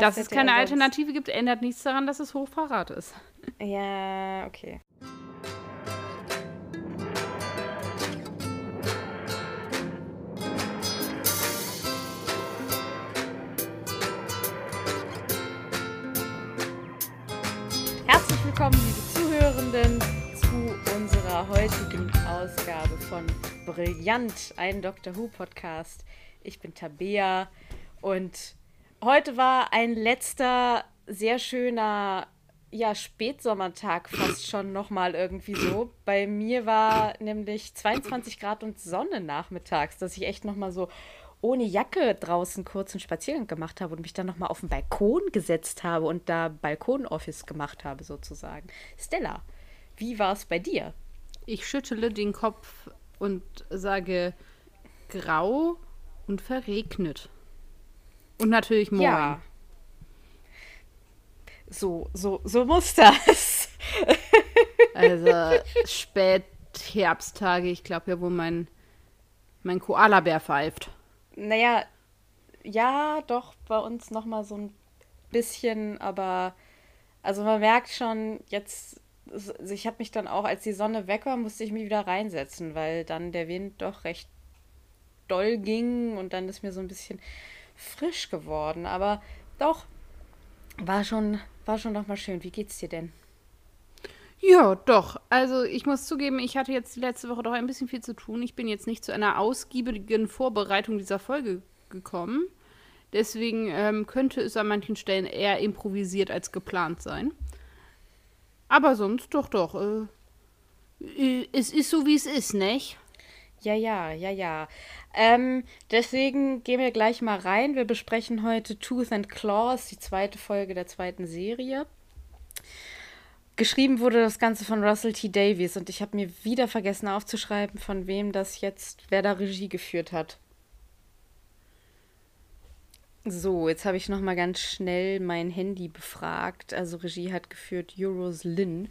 Dass es keine er sonst- Alternative gibt, ändert nichts daran, dass es Hochverrat ist. Ja, okay. Herzlich willkommen, liebe Zuhörenden, zu unserer heutigen Ausgabe von Brillant, ein Doctor Who Podcast. Ich bin Tabea und heute war ein letzter sehr schöner ja, Spätsommertag fast schon nochmal irgendwie so. Bei mir war nämlich 22 Grad und Sonne nachmittags, dass ich echt nochmal so ohne Jacke draußen kurz einen Spaziergang gemacht habe und mich dann nochmal auf den Balkon gesetzt habe und da Balkonoffice gemacht habe sozusagen. Stella, wie war es bei dir? Ich schüttele den Kopf und sage grau und verregnet. Und natürlich moin. Ja. So, so, so muss das. Also Spätherbsttage, ich glaube ja, wo mein, mein Koalabär pfeift. Naja, ja, doch, bei uns nochmal so ein bisschen, aber also man merkt schon, jetzt, also ich habe mich dann auch, als die Sonne weg war, musste ich mich wieder reinsetzen, weil dann der Wind doch recht doll ging und dann ist mir so ein bisschen frisch geworden. Aber doch, war schon, war schon nochmal schön. Wie geht's dir denn? Ja, doch. Also ich muss zugeben, ich hatte jetzt die letzte Woche doch ein bisschen viel zu tun. Ich bin jetzt nicht zu einer ausgiebigen Vorbereitung dieser Folge gekommen. Deswegen ähm, könnte es an manchen Stellen eher improvisiert als geplant sein. Aber sonst doch, doch. Äh, äh, es ist so, wie es ist, nicht? Ja, ja, ja, ja. Ähm, deswegen gehen wir gleich mal rein. Wir besprechen heute Tooth and Claws, die zweite Folge der zweiten Serie. Geschrieben wurde das Ganze von Russell T. Davies und ich habe mir wieder vergessen aufzuschreiben, von wem das jetzt, wer da Regie geführt hat. So, jetzt habe ich noch mal ganz schnell mein Handy befragt. Also Regie hat geführt Euros Lynn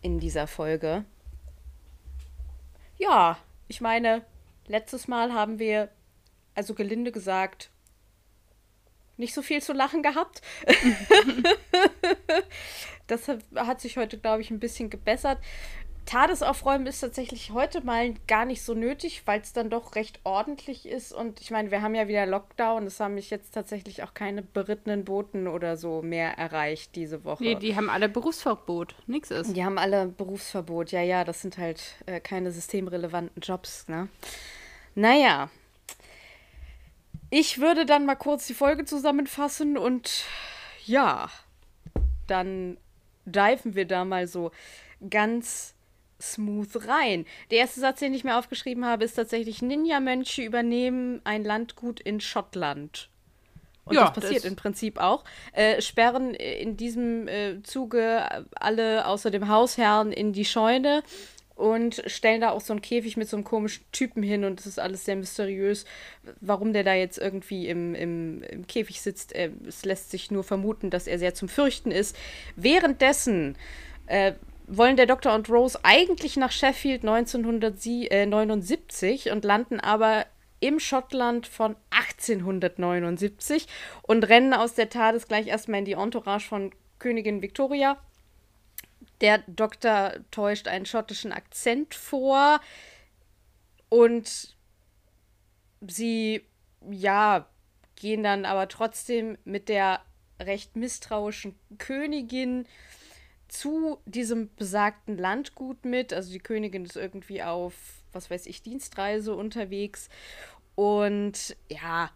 in dieser Folge. Ja, ich meine, letztes Mal haben wir, also gelinde gesagt, nicht so viel zu lachen gehabt. das hat, sich heute, glaube ich, ein bisschen gebessert. TARDIS aufräumen ist tatsächlich heute mal gar nicht so nötig, weil es dann doch recht ordentlich ist. Und ich meine, wir haben ja wieder Lockdown. Es haben mich jetzt tatsächlich auch keine berittenen Boten oder so mehr erreicht diese Woche. Nee, die haben alle Berufsverbot. Nix ist. Die haben alle Berufsverbot. Ja, ja, das sind halt äh, keine systemrelevanten Jobs, ne? Naja. Ich würde dann mal kurz die Folge zusammenfassen und ja, dann diven wir da mal so ganz smooth rein. Der erste Satz, den ich mir aufgeschrieben habe, ist tatsächlich: Ninja-Mönche übernehmen ein Landgut in Schottland. Und Ja, das passiert das- im Prinzip auch. Äh, sperren in diesem äh, Zuge alle außer dem Hausherrn in die Scheune und stellen da auch so einen Käfig mit so einem komischen Typen hin und es ist alles sehr mysteriös, warum der da jetzt irgendwie im, im, im Käfig sitzt. Äh, es lässt sich nur vermuten, dass er sehr zum Fürchten ist. Währenddessen äh, wollen der Doktor und Rose eigentlich nach Sheffield 1979 und landen aber im Schottland von 1879 und rennen aus der TARDIS gleich erstmal in die Entourage von Königin Victoria. Der Doktor täuscht einen schottischen Akzent vor und sie, ja, gehen dann aber trotzdem mit der recht misstrauischen Königin zu diesem besagten Landgut mit. Also die Königin ist irgendwie auf, was weiß ich, Dienstreise unterwegs. Und ja,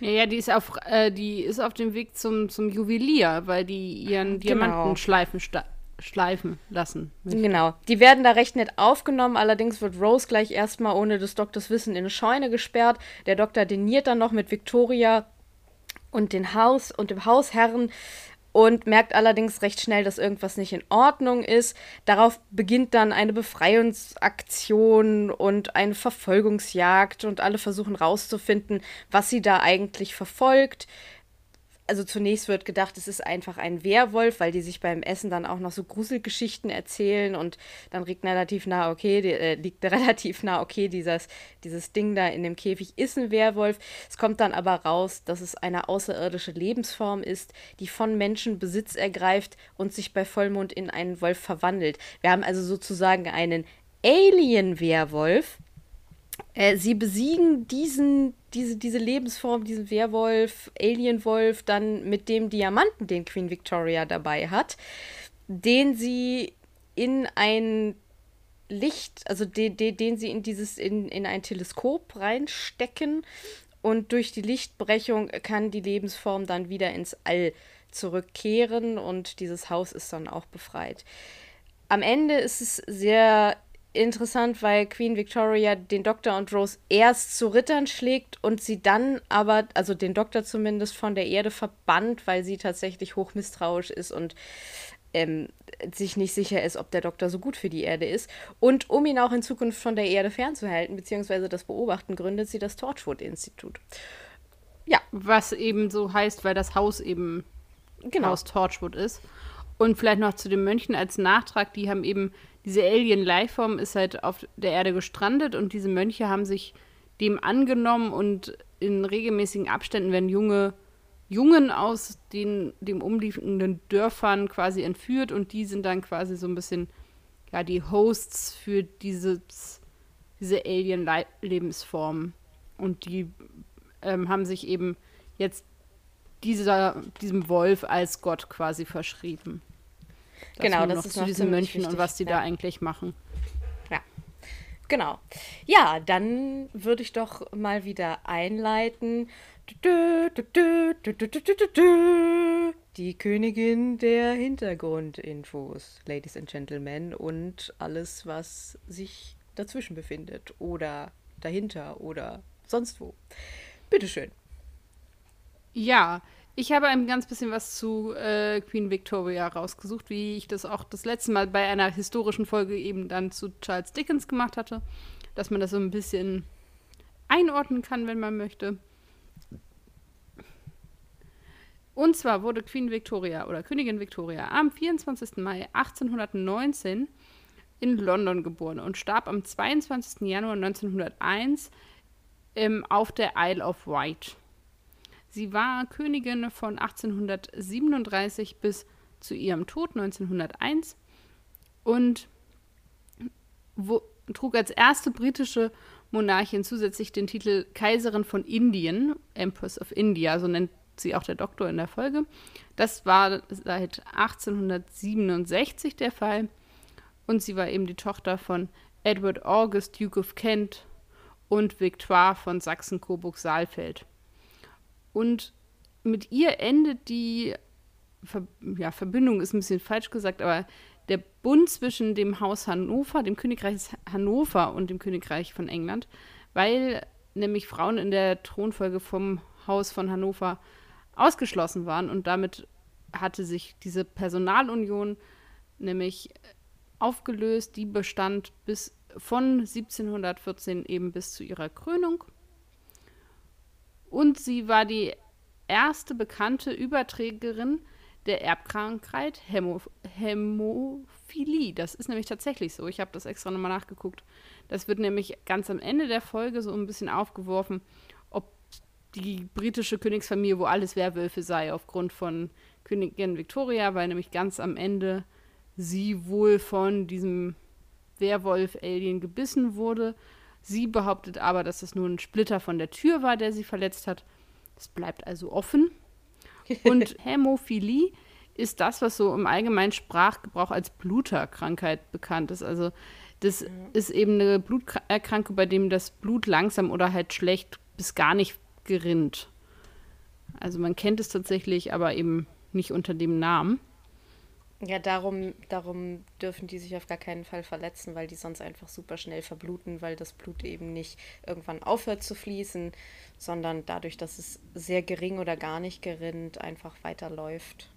Ja, ja, die ist auf, äh, die ist auf dem Weg zum, zum Juwelier, weil die ihren Genau. Diamanten schleifen, schleifen lassen. Genau. Die werden da recht nett aufgenommen. Allerdings wird Rose gleich erstmal ohne des Doktors Wissen in eine Scheune gesperrt. Der Doktor diniert dann noch mit Victoria und den Haus und dem Hausherren und merkt allerdings recht schnell, dass irgendwas nicht in Ordnung ist. Darauf beginnt dann eine Befreiungsaktion und eine Verfolgungsjagd und alle versuchen rauszufinden, was sie da eigentlich verfolgt. Also zunächst wird gedacht, es ist einfach ein Werwolf, weil die sich beim Essen dann auch noch so Gruselgeschichten erzählen und dann liegt relativ nah, okay, die, äh, liegt relativ nah, okay, dieses, dieses Ding da in dem Käfig ist ein Werwolf. Es kommt dann aber raus, dass es eine außerirdische Lebensform ist, die von Menschen Besitz ergreift und sich bei Vollmond in einen Wolf verwandelt. Wir haben also sozusagen einen Alien-Werwolf. Äh, sie besiegen diesen diese, diese Lebensform, diesen Werwolf, Alienwolf, dann mit dem Diamanten, den Queen Victoria dabei hat, den sie in ein Licht, also den, den, den sie in dieses, in, in ein Teleskop reinstecken und durch die Lichtbrechung kann die Lebensform dann wieder ins All zurückkehren und dieses Haus ist dann auch befreit. Am Ende ist es sehr interessant, weil Queen Victoria den Doktor und Rose erst zu Rittern schlägt und sie dann aber, also den Doktor zumindest, von der Erde verbannt, weil sie tatsächlich hochmisstrauisch ist und ähm, sich nicht sicher ist, ob der Doktor so gut für die Erde ist. Und um ihn auch in Zukunft von der Erde fernzuhalten, beziehungsweise das Beobachten, gründet sie das Torchwood-Institut. Ja. Was eben so heißt, weil das Haus eben genau. Haus Torchwood ist. Und vielleicht noch zu den Mönchen als Nachtrag, die haben eben diese Alien-Lifeform ist halt auf der Erde gestrandet und diese Mönche haben sich dem angenommen und in regelmäßigen Abständen werden junge Jungen aus den dem umliegenden Dörfern quasi entführt und die sind dann quasi so ein bisschen ja die Hosts für dieses, diese Alien-Lebensform und die ähm, haben sich eben jetzt dieser, diesem Wolf als Gott quasi verschrieben. Das genau, das ist zu diesen Mönchen und was die ja. da eigentlich machen. Ja, genau. Ja, dann würde ich doch mal wieder einleiten. Die Königin der Hintergrundinfos, Ladies and Gentlemen, und alles, was sich dazwischen befindet oder dahinter oder sonst wo. Bitteschön. Ja, ich habe ein ganz bisschen was zu äh, Queen Victoria rausgesucht, wie ich das auch das letzte Mal bei einer historischen Folge eben dann zu Charles Dickens gemacht hatte, dass man das so ein bisschen einordnen kann, wenn man möchte. Und zwar wurde Queen Victoria oder Königin Victoria am 24. Mai 1819 in London geboren und starb am 22. Januar 1901 ähm, auf der Isle of Wight. Sie war Königin von 1837 bis zu ihrem Tod 1901 und wo, trug als erste britische Monarchin zusätzlich den Titel Kaiserin von Indien, Empress of India, so nennt sie auch der Doktor in der Folge. Das war seit 1867 der Fall und sie war eben die Tochter von Edward August, Duke of Kent und Victoire von Sachsen-Coburg-Saalfeld. Und mit ihr endet die Ver ja, Verbindung, ist ein bisschen falsch gesagt, aber der Bund zwischen dem Haus Hannover, dem Königreich Hannover und dem Königreich von England, weil nämlich Frauen in der Thronfolge vom Haus von Hannover ausgeschlossen waren und damit hatte sich diese Personalunion nämlich aufgelöst, die bestand bis von 1714 eben bis zu ihrer Krönung und sie war die erste bekannte Überträgerin der Erbkrankheit Hämo Hämophilie. Das ist nämlich tatsächlich so. Ich habe das extra nochmal nachgeguckt. Das wird nämlich ganz am Ende der Folge so ein bisschen aufgeworfen, ob die britische Königsfamilie, wo alles Werwölfe sei, aufgrund von Königin Victoria, weil nämlich ganz am Ende sie wohl von diesem Werwolf-Alien gebissen wurde Sie behauptet aber, dass es nur ein Splitter von der Tür war, der sie verletzt hat. Das bleibt also offen. Und Hämophilie ist das, was so im allgemeinen Sprachgebrauch als Bluterkrankheit bekannt ist. Also das ist eben eine Bluterkrankung, bei dem das Blut langsam oder halt schlecht bis gar nicht gerinnt. Also man kennt es tatsächlich, aber eben nicht unter dem Namen. Ja, darum, darum dürfen die sich auf gar keinen Fall verletzen, weil die sonst einfach super schnell verbluten, weil das Blut eben nicht irgendwann aufhört zu fließen, sondern dadurch, dass es sehr gering oder gar nicht gerinnt, einfach weiterläuft.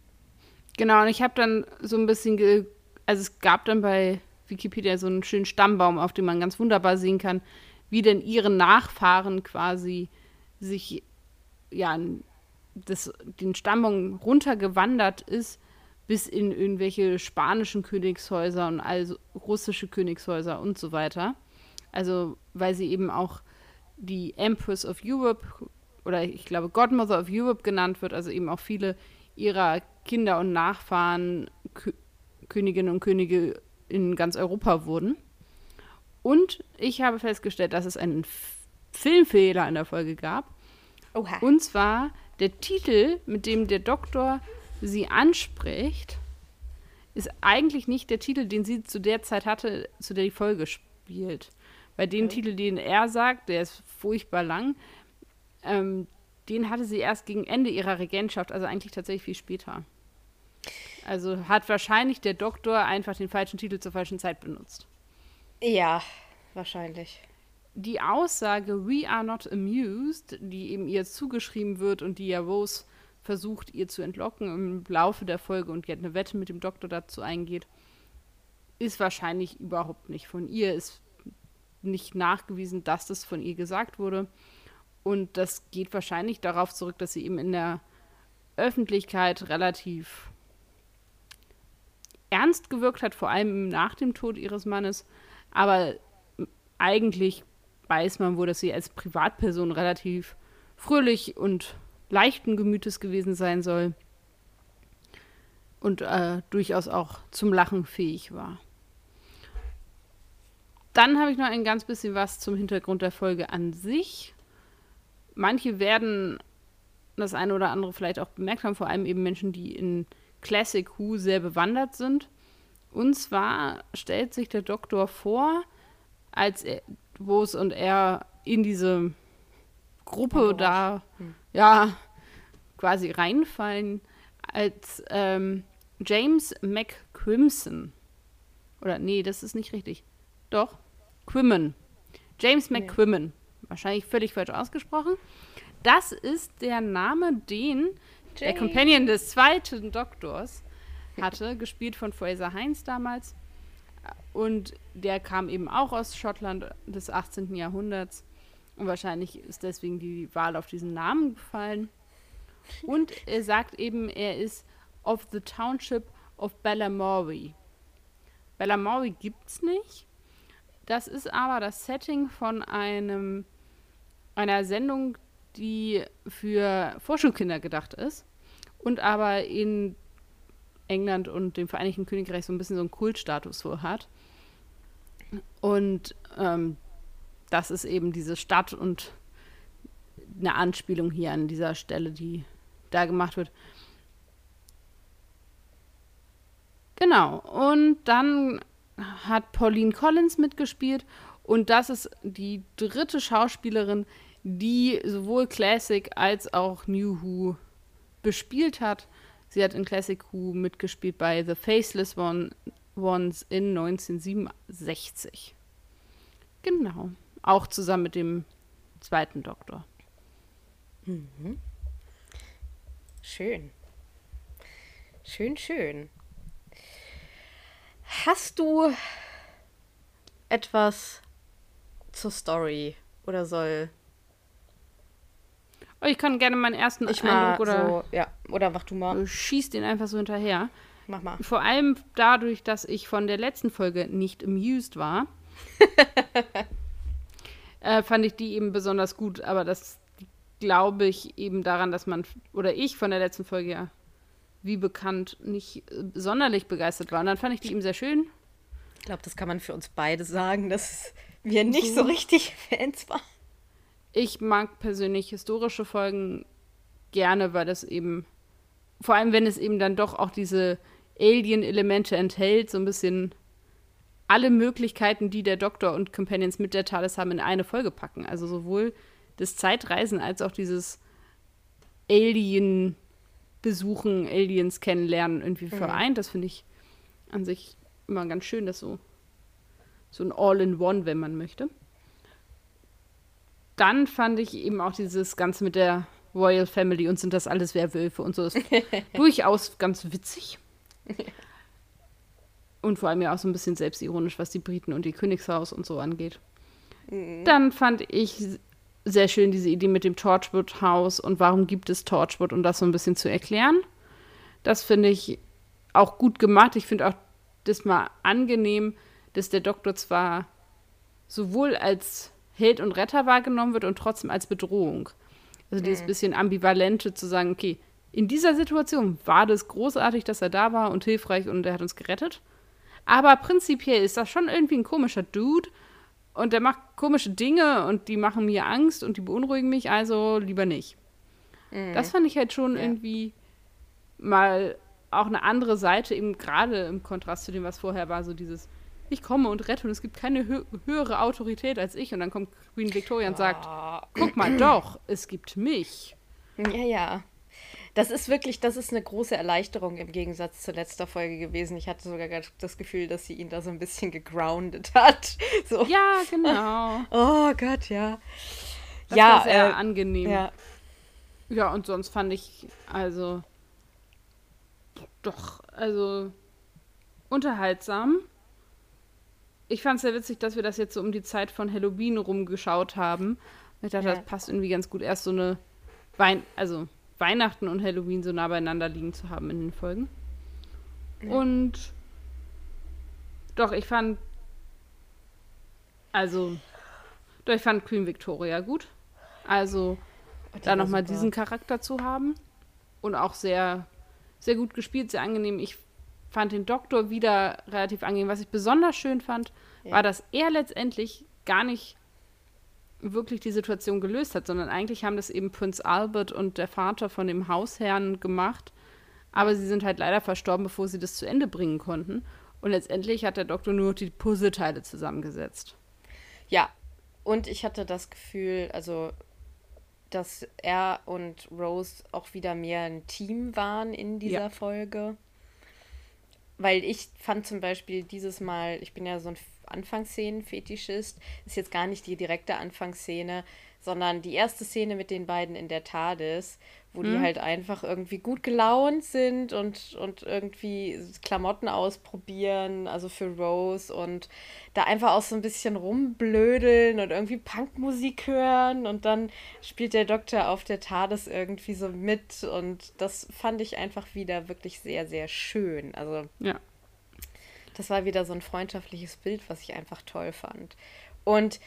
Genau, und ich habe dann so ein bisschen, also es gab dann bei Wikipedia so einen schönen Stammbaum, auf dem man ganz wunderbar sehen kann, wie denn ihre Nachfahren quasi sich ja das, den Stammbaum runtergewandert ist bis in irgendwelche spanischen Königshäuser und also russische Königshäuser und so weiter. Also weil sie eben auch die Empress of Europe oder ich glaube Godmother of Europe genannt wird, also eben auch viele ihrer Kinder und Nachfahren Kö Königinnen und Könige in ganz Europa wurden. Und ich habe festgestellt, dass es einen F Filmfehler in der Folge gab. Oha. Und zwar der Titel, mit dem der Doktor sie anspricht, ist eigentlich nicht der Titel, den sie zu der Zeit hatte, zu der die Folge spielt. Bei dem okay. Titel, den er sagt, der ist furchtbar lang, ähm, den hatte sie erst gegen Ende ihrer Regentschaft, also eigentlich tatsächlich viel später. Also hat wahrscheinlich der Doktor einfach den falschen Titel zur falschen Zeit benutzt. Ja, wahrscheinlich. Die Aussage We are not amused, die eben ihr zugeschrieben wird und die ja Rose versucht, ihr zu entlocken im Laufe der Folge und jetzt eine Wette mit dem Doktor dazu eingeht, ist wahrscheinlich überhaupt nicht von ihr. Ist nicht nachgewiesen, dass das von ihr gesagt wurde. Und das geht wahrscheinlich darauf zurück, dass sie eben in der Öffentlichkeit relativ ernst gewirkt hat, vor allem nach dem Tod ihres Mannes. Aber eigentlich weiß man wohl, dass sie als Privatperson relativ fröhlich und leichten Gemütes gewesen sein soll und äh, durchaus auch zum Lachen fähig war. Dann habe ich noch ein ganz bisschen was zum Hintergrund der Folge an sich. Manche werden das eine oder andere vielleicht auch bemerkt haben, vor allem eben Menschen, die in Classic Who sehr bewandert sind. Und zwar stellt sich der Doktor vor, als er, Bose und er in diese Gruppe da, hm. ja, quasi reinfallen, als ähm, James McQuimson. Oder nee, das ist nicht richtig. Doch, Quimmen. James. McQuimmen. Wahrscheinlich völlig falsch ausgesprochen. Das ist der Name, den James. der Companion des zweiten Doktors hatte, gespielt von Fraser Heinz damals. Und der kam eben auch aus Schottland des 18. Jahrhunderts. Und wahrscheinlich ist deswegen die Wahl auf diesen Namen gefallen. Und er sagt eben, er ist of the Township of Balamory. Balamory gibt's nicht. Das ist aber das Setting von einem einer Sendung, die für Vorschulkinder gedacht ist und aber in England und dem Vereinigten Königreich so ein bisschen so einen Kultstatus so hat. Und ähm, das ist eben diese Stadt und eine Anspielung hier an dieser Stelle, die da gemacht wird. Genau. Und dann hat Pauline Collins mitgespielt. Und das ist die dritte Schauspielerin, die sowohl Classic als auch New Who bespielt hat. Sie hat in Classic Who mitgespielt bei The Faceless One, Ones in 1967. Genau. Auch zusammen mit dem zweiten Doktor. Mhm. Schön. Schön, schön. Hast du etwas zur Story oder soll Oh, ich kann gerne meinen ersten ich Eindruck oder so, ja oder mach du mal. Schieß den einfach so hinterher. Mach mal. Vor allem dadurch, dass ich von der letzten Folge nicht amused war, äh, fand ich die eben besonders gut. Aber das glaube ich eben daran, dass man oder ich von der letzten Folge ja wie bekannt nicht äh, sonderlich begeistert war. Und dann fand ich die eben sehr schön. Ich glaube, das kann man für uns beide sagen, dass wir nicht so, so richtig Fans waren. Ich mag persönlich historische Folgen gerne, weil das eben, vor allem wenn es eben dann doch auch diese Alien-Elemente enthält, so ein bisschen alle Möglichkeiten, die der Doktor und Companions mit der TARDIS haben, in eine Folge packen. Also sowohl das Zeitreisen als auch dieses Alien besuchen, Aliens kennenlernen irgendwie mhm. vereint. Das finde ich an sich immer ganz schön, dass so so ein All-in-One, wenn man möchte dann fand ich eben auch dieses Ganze mit der Royal Family und sind das alles Werwölfe und so ist durchaus ganz witzig. Und vor allem ja auch so ein bisschen selbstironisch, was die Briten und die Königshaus und so angeht. Mhm. Dann fand ich sehr schön diese Idee mit dem Torchwood-Haus und warum gibt es Torchwood und das so ein bisschen zu erklären. Das finde ich auch gut gemacht. Ich finde auch das mal angenehm, dass der Doktor zwar sowohl als Held und Retter wahrgenommen wird und trotzdem als Bedrohung. Also dieses mhm. bisschen ambivalente zu sagen, okay, in dieser Situation war das großartig, dass er da war und hilfreich und er hat uns gerettet. Aber prinzipiell ist das schon irgendwie ein komischer Dude und der macht komische Dinge und die machen mir Angst und die beunruhigen mich, also lieber nicht. Mhm. Das fand ich halt schon ja. irgendwie mal auch eine andere Seite, eben gerade im Kontrast zu dem, was vorher war, so dieses, ich komme und rette und es gibt keine hö höhere Autorität als ich. Und dann kommt Queen Victoria und sagt, oh. guck mal doch, es gibt mich. Ja, ja. Das ist wirklich, das ist eine große Erleichterung im Gegensatz zur letzten Folge gewesen. Ich hatte sogar das Gefühl, dass sie ihn da so ein bisschen gegroundet hat. So. Ja, genau. Oh Gott, ja. Das ja, war sehr äh, angenehm. Ja. ja, und sonst fand ich, also, doch, also, unterhaltsam. Ich fand es sehr witzig, dass wir das jetzt so um die Zeit von Halloween rumgeschaut haben. Ich dachte, ja. das passt irgendwie ganz gut. Erst so eine Wein also Weihnachten und Halloween so nah beieinander liegen zu haben in den Folgen. Ja. Und doch, ich fand. Also. Doch, ich fand Queen Victoria gut. Also, oh, da nochmal diesen Charakter zu haben. Und auch sehr, sehr gut gespielt, sehr angenehm. Ich fand den Doktor wieder relativ angenehm. Was ich besonders schön fand, ja. war, dass er letztendlich gar nicht wirklich die Situation gelöst hat, sondern eigentlich haben das eben Prinz Albert und der Vater von dem Hausherrn gemacht. Aber sie sind halt leider verstorben, bevor sie das zu Ende bringen konnten. Und letztendlich hat der Doktor nur die Puzzleteile zusammengesetzt. Ja, und ich hatte das Gefühl, also, dass er und Rose auch wieder mehr ein Team waren in dieser ja. Folge. Weil ich fand zum Beispiel dieses Mal, ich bin ja so ein Anfangsszenen-Fetischist. Ist jetzt gar nicht die direkte Anfangsszene, sondern die erste Szene mit den beiden in der TARDIS, wo mhm. die halt einfach irgendwie gut gelaunt sind und, und irgendwie Klamotten ausprobieren, also für Rose und da einfach auch so ein bisschen rumblödeln und irgendwie Punkmusik hören und dann spielt der Doktor auf der TARDIS irgendwie so mit und das fand ich einfach wieder wirklich sehr, sehr schön. Also ja das war wieder so ein freundschaftliches Bild, was ich einfach toll fand. Und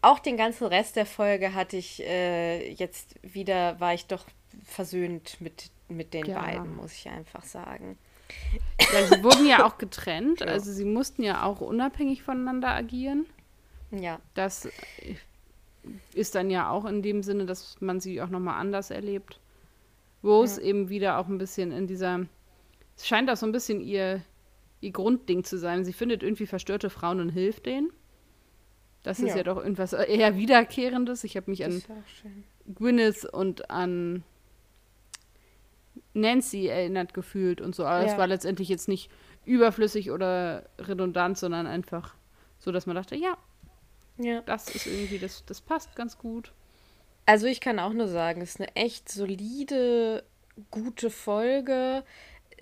auch den ganzen Rest der Folge hatte ich äh, jetzt wieder, war ich doch versöhnt mit, mit den ja. beiden, muss ich einfach sagen. Ja, sie wurden ja auch getrennt, ja. also sie mussten ja auch unabhängig voneinander agieren. Ja. Das ist dann ja auch in dem Sinne, dass man sie auch nochmal anders erlebt. Wo es eben wieder auch ein bisschen in dieser, es scheint auch so ein bisschen ihr, ihr Grundding zu sein. Sie findet irgendwie verstörte Frauen und hilft denen. Das ist ja, ja doch irgendwas eher Wiederkehrendes. Ich habe mich an Gwyneth und an Nancy erinnert gefühlt und so. Aber es war letztendlich jetzt nicht überflüssig oder redundant, sondern einfach so, dass man dachte, ja, ja. das ist irgendwie, das, das passt ganz gut. Also ich kann auch nur sagen, es ist eine echt solide, gute Folge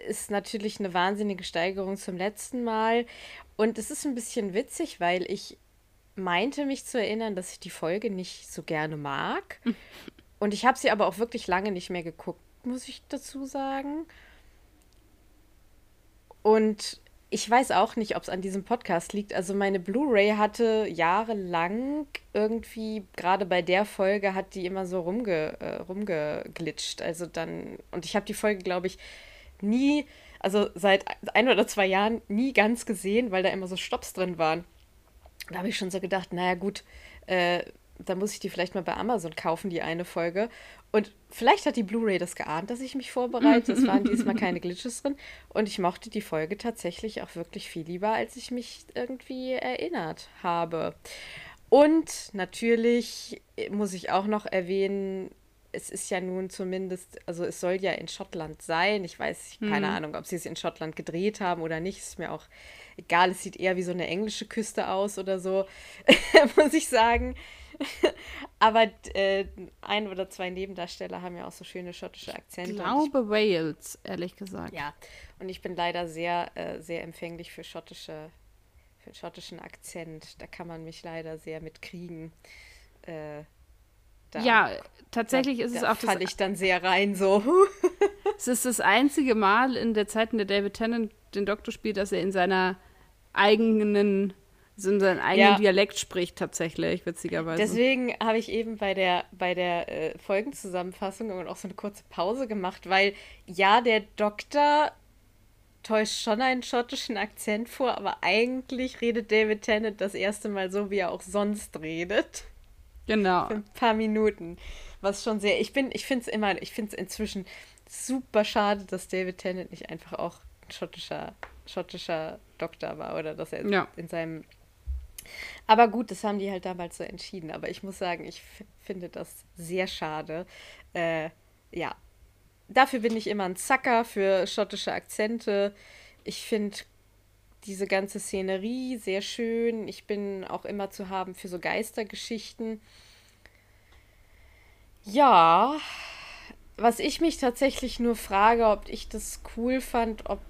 ist natürlich eine wahnsinnige Steigerung zum letzten Mal. Und es ist ein bisschen witzig, weil ich meinte mich zu erinnern, dass ich die Folge nicht so gerne mag. Und ich habe sie aber auch wirklich lange nicht mehr geguckt, muss ich dazu sagen. Und ich weiß auch nicht, ob es an diesem Podcast liegt. Also meine Blu-ray hatte jahrelang irgendwie, gerade bei der Folge, hat die immer so rumge, äh, rumgeglitscht. Also dann, und ich habe die Folge, glaube ich, nie, also seit ein oder zwei Jahren nie ganz gesehen, weil da immer so Stops drin waren. Da habe ich schon so gedacht, naja gut, äh, da muss ich die vielleicht mal bei Amazon kaufen, die eine Folge. Und vielleicht hat die Blu-ray das geahnt, dass ich mich vorbereite. Es waren diesmal keine Glitches drin. Und ich mochte die Folge tatsächlich auch wirklich viel lieber, als ich mich irgendwie erinnert habe. Und natürlich muss ich auch noch erwähnen, es ist ja nun zumindest, also es soll ja in Schottland sein. Ich weiß, ich, keine hm. Ahnung, ob sie es in Schottland gedreht haben oder nicht. Ist mir auch egal. Es sieht eher wie so eine englische Küste aus oder so, muss ich sagen. Aber äh, ein oder zwei Nebendarsteller haben ja auch so schöne schottische Akzente. Ich glaube ich, Wales, ehrlich gesagt. Ja, und ich bin leider sehr, äh, sehr empfänglich für schottische, für schottischen Akzent. Da kann man mich leider sehr mitkriegen. Äh, Da, ja, tatsächlich da, ist es da auch das falle ich dann sehr rein so. Es ist das einzige Mal in der Zeit, in der David Tennant den Doktor spielt, dass er in seiner eigenen, also in seinem eigenen Ja. Dialekt spricht, tatsächlich, witzigerweise. Deswegen habe ich eben bei der, bei der äh, Folgenzusammenfassung und auch so eine kurze Pause gemacht, weil ja, der Doktor täuscht schon einen schottischen Akzent vor, aber eigentlich redet David Tennant das erste Mal so, wie er auch sonst redet. Genau. Für ein paar Minuten. Was schon sehr. Ich bin, ich finde es immer, ich finde es inzwischen super schade, dass David Tennant nicht einfach auch ein schottischer, schottischer Doktor war oder dass er Ja. in seinem. Aber gut, das haben die halt damals so entschieden. Aber ich muss sagen, ich finde das sehr schade. Äh, ja. Dafür bin ich immer ein Zacker für schottische Akzente. Ich finde diese ganze Szenerie sehr schön. Ich bin auch immer zu haben für so Geistergeschichten. Ja, was ich mich tatsächlich nur frage, ob ich das cool fand, ob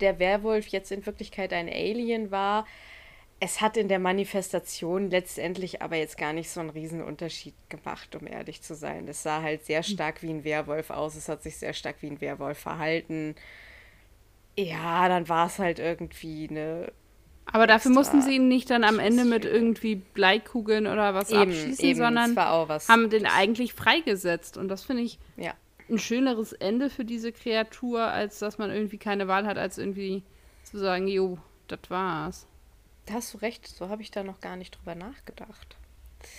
der Werwolf jetzt in Wirklichkeit ein Alien war. Es hat in der Manifestation letztendlich aber jetzt gar nicht so einen riesen Unterschied gemacht, um ehrlich zu sein. Es sah halt sehr stark wie ein Werwolf aus, es hat sich sehr stark wie ein Werwolf verhalten. Ja, dann war es halt irgendwie eine Aber dafür mussten sie ihn nicht dann am Ende mit irgendwie Bleikugeln oder was eben, abschießen, eben, sondern haben den eigentlich freigesetzt. Und das finde ich ja. ein schöneres Ende für diese Kreatur, als dass man irgendwie keine Wahl hat, als irgendwie zu sagen, jo, das war's. Da hast du recht, so habe ich da noch gar nicht drüber nachgedacht.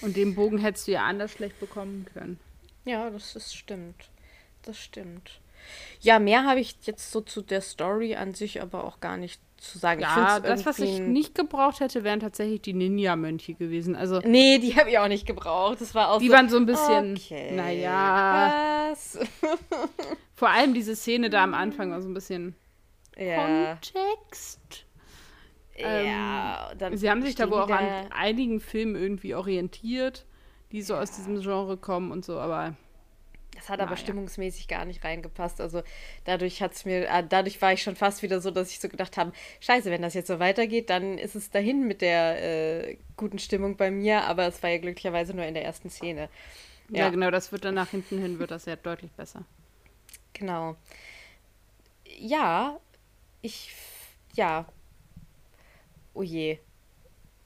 Und den Bogen hättest du ja anders schlecht bekommen können. Ja, das ist stimmt. Das stimmt. Ja, mehr habe ich jetzt so zu der Story an sich aber auch gar nicht zu sagen. Ich Ja, das, was ich nicht gebraucht hätte, wären tatsächlich die Ninja-Mönche gewesen. Also, Nee, die habe ich auch nicht gebraucht. Das war auch die so, waren so ein bisschen, okay, naja, Was? vor allem diese Szene da am Anfang war so ein bisschen ja. Kontext. ja. dann Sie haben sich da wohl auch an einigen Filmen irgendwie orientiert, die so aus diesem Genre kommen und so, aber Das hat aber Naja. stimmungsmäßig gar nicht reingepasst. Also dadurch hat's mir, äh, dadurch war ich schon fast wieder so, dass ich so gedacht habe, scheiße, wenn das jetzt so weitergeht, dann ist es dahin mit der äh, guten Stimmung bei mir. Aber es war ja glücklicherweise nur in der ersten Szene. ja. Ja. genau, das wird dann nach hinten hin, wird das ja deutlich besser. Genau. Ja, ich, ja. Oh je.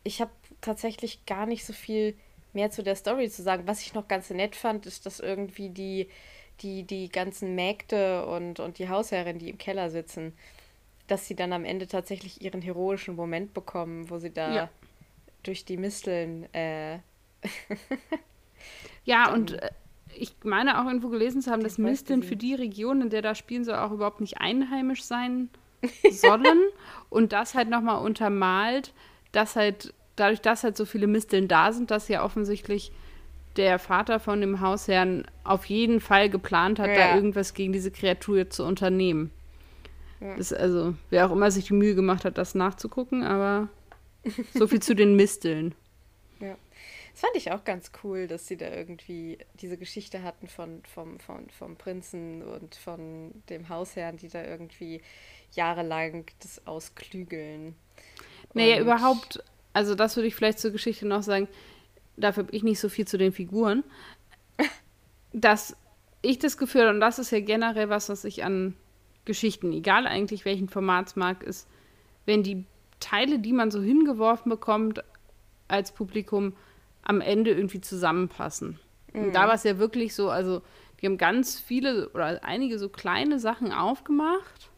Ich habe tatsächlich gar nicht so viel mehr zu der Story zu sagen. Was ich noch ganz nett fand, ist, dass irgendwie die, die, die ganzen Mägde und, und die Hausherrin, die im Keller sitzen, dass sie dann am Ende tatsächlich ihren heroischen Moment bekommen, wo sie da Ja. durch die Misteln äh, Ja, und äh, ich meine auch irgendwo gelesen zu haben, dass Misteln für die Region, in der da spielen soll, auch überhaupt nicht einheimisch sein sollen. und das halt nochmal untermalt, dass halt, dadurch, dass halt so viele Misteln da sind, dass ja offensichtlich der Vater von dem Hausherrn auf jeden Fall geplant hat, da Ja. irgendwas gegen diese Kreatur zu unternehmen. Ja. Das, also, wer auch immer sich die Mühe gemacht hat, das nachzugucken, aber so viel zu den Misteln. Das fand ich auch ganz cool, dass sie da irgendwie diese Geschichte hatten von, vom, vom, vom Prinzen und von dem Hausherrn, die da irgendwie jahrelang das ausklügeln. Naja, Und- überhaupt, also das würde ich vielleicht zur Geschichte noch sagen, dafür habe ich nicht so viel zu den Figuren, dass ich das Gefühl, habe, und das ist ja generell was, was ich an Geschichten, egal eigentlich welchen Formats mag, ist, wenn die Teile, die man so hingeworfen bekommt als Publikum, am Ende irgendwie zusammenpassen. Und da war es ja wirklich so, also die haben ganz viele oder einige so kleine Sachen aufgemacht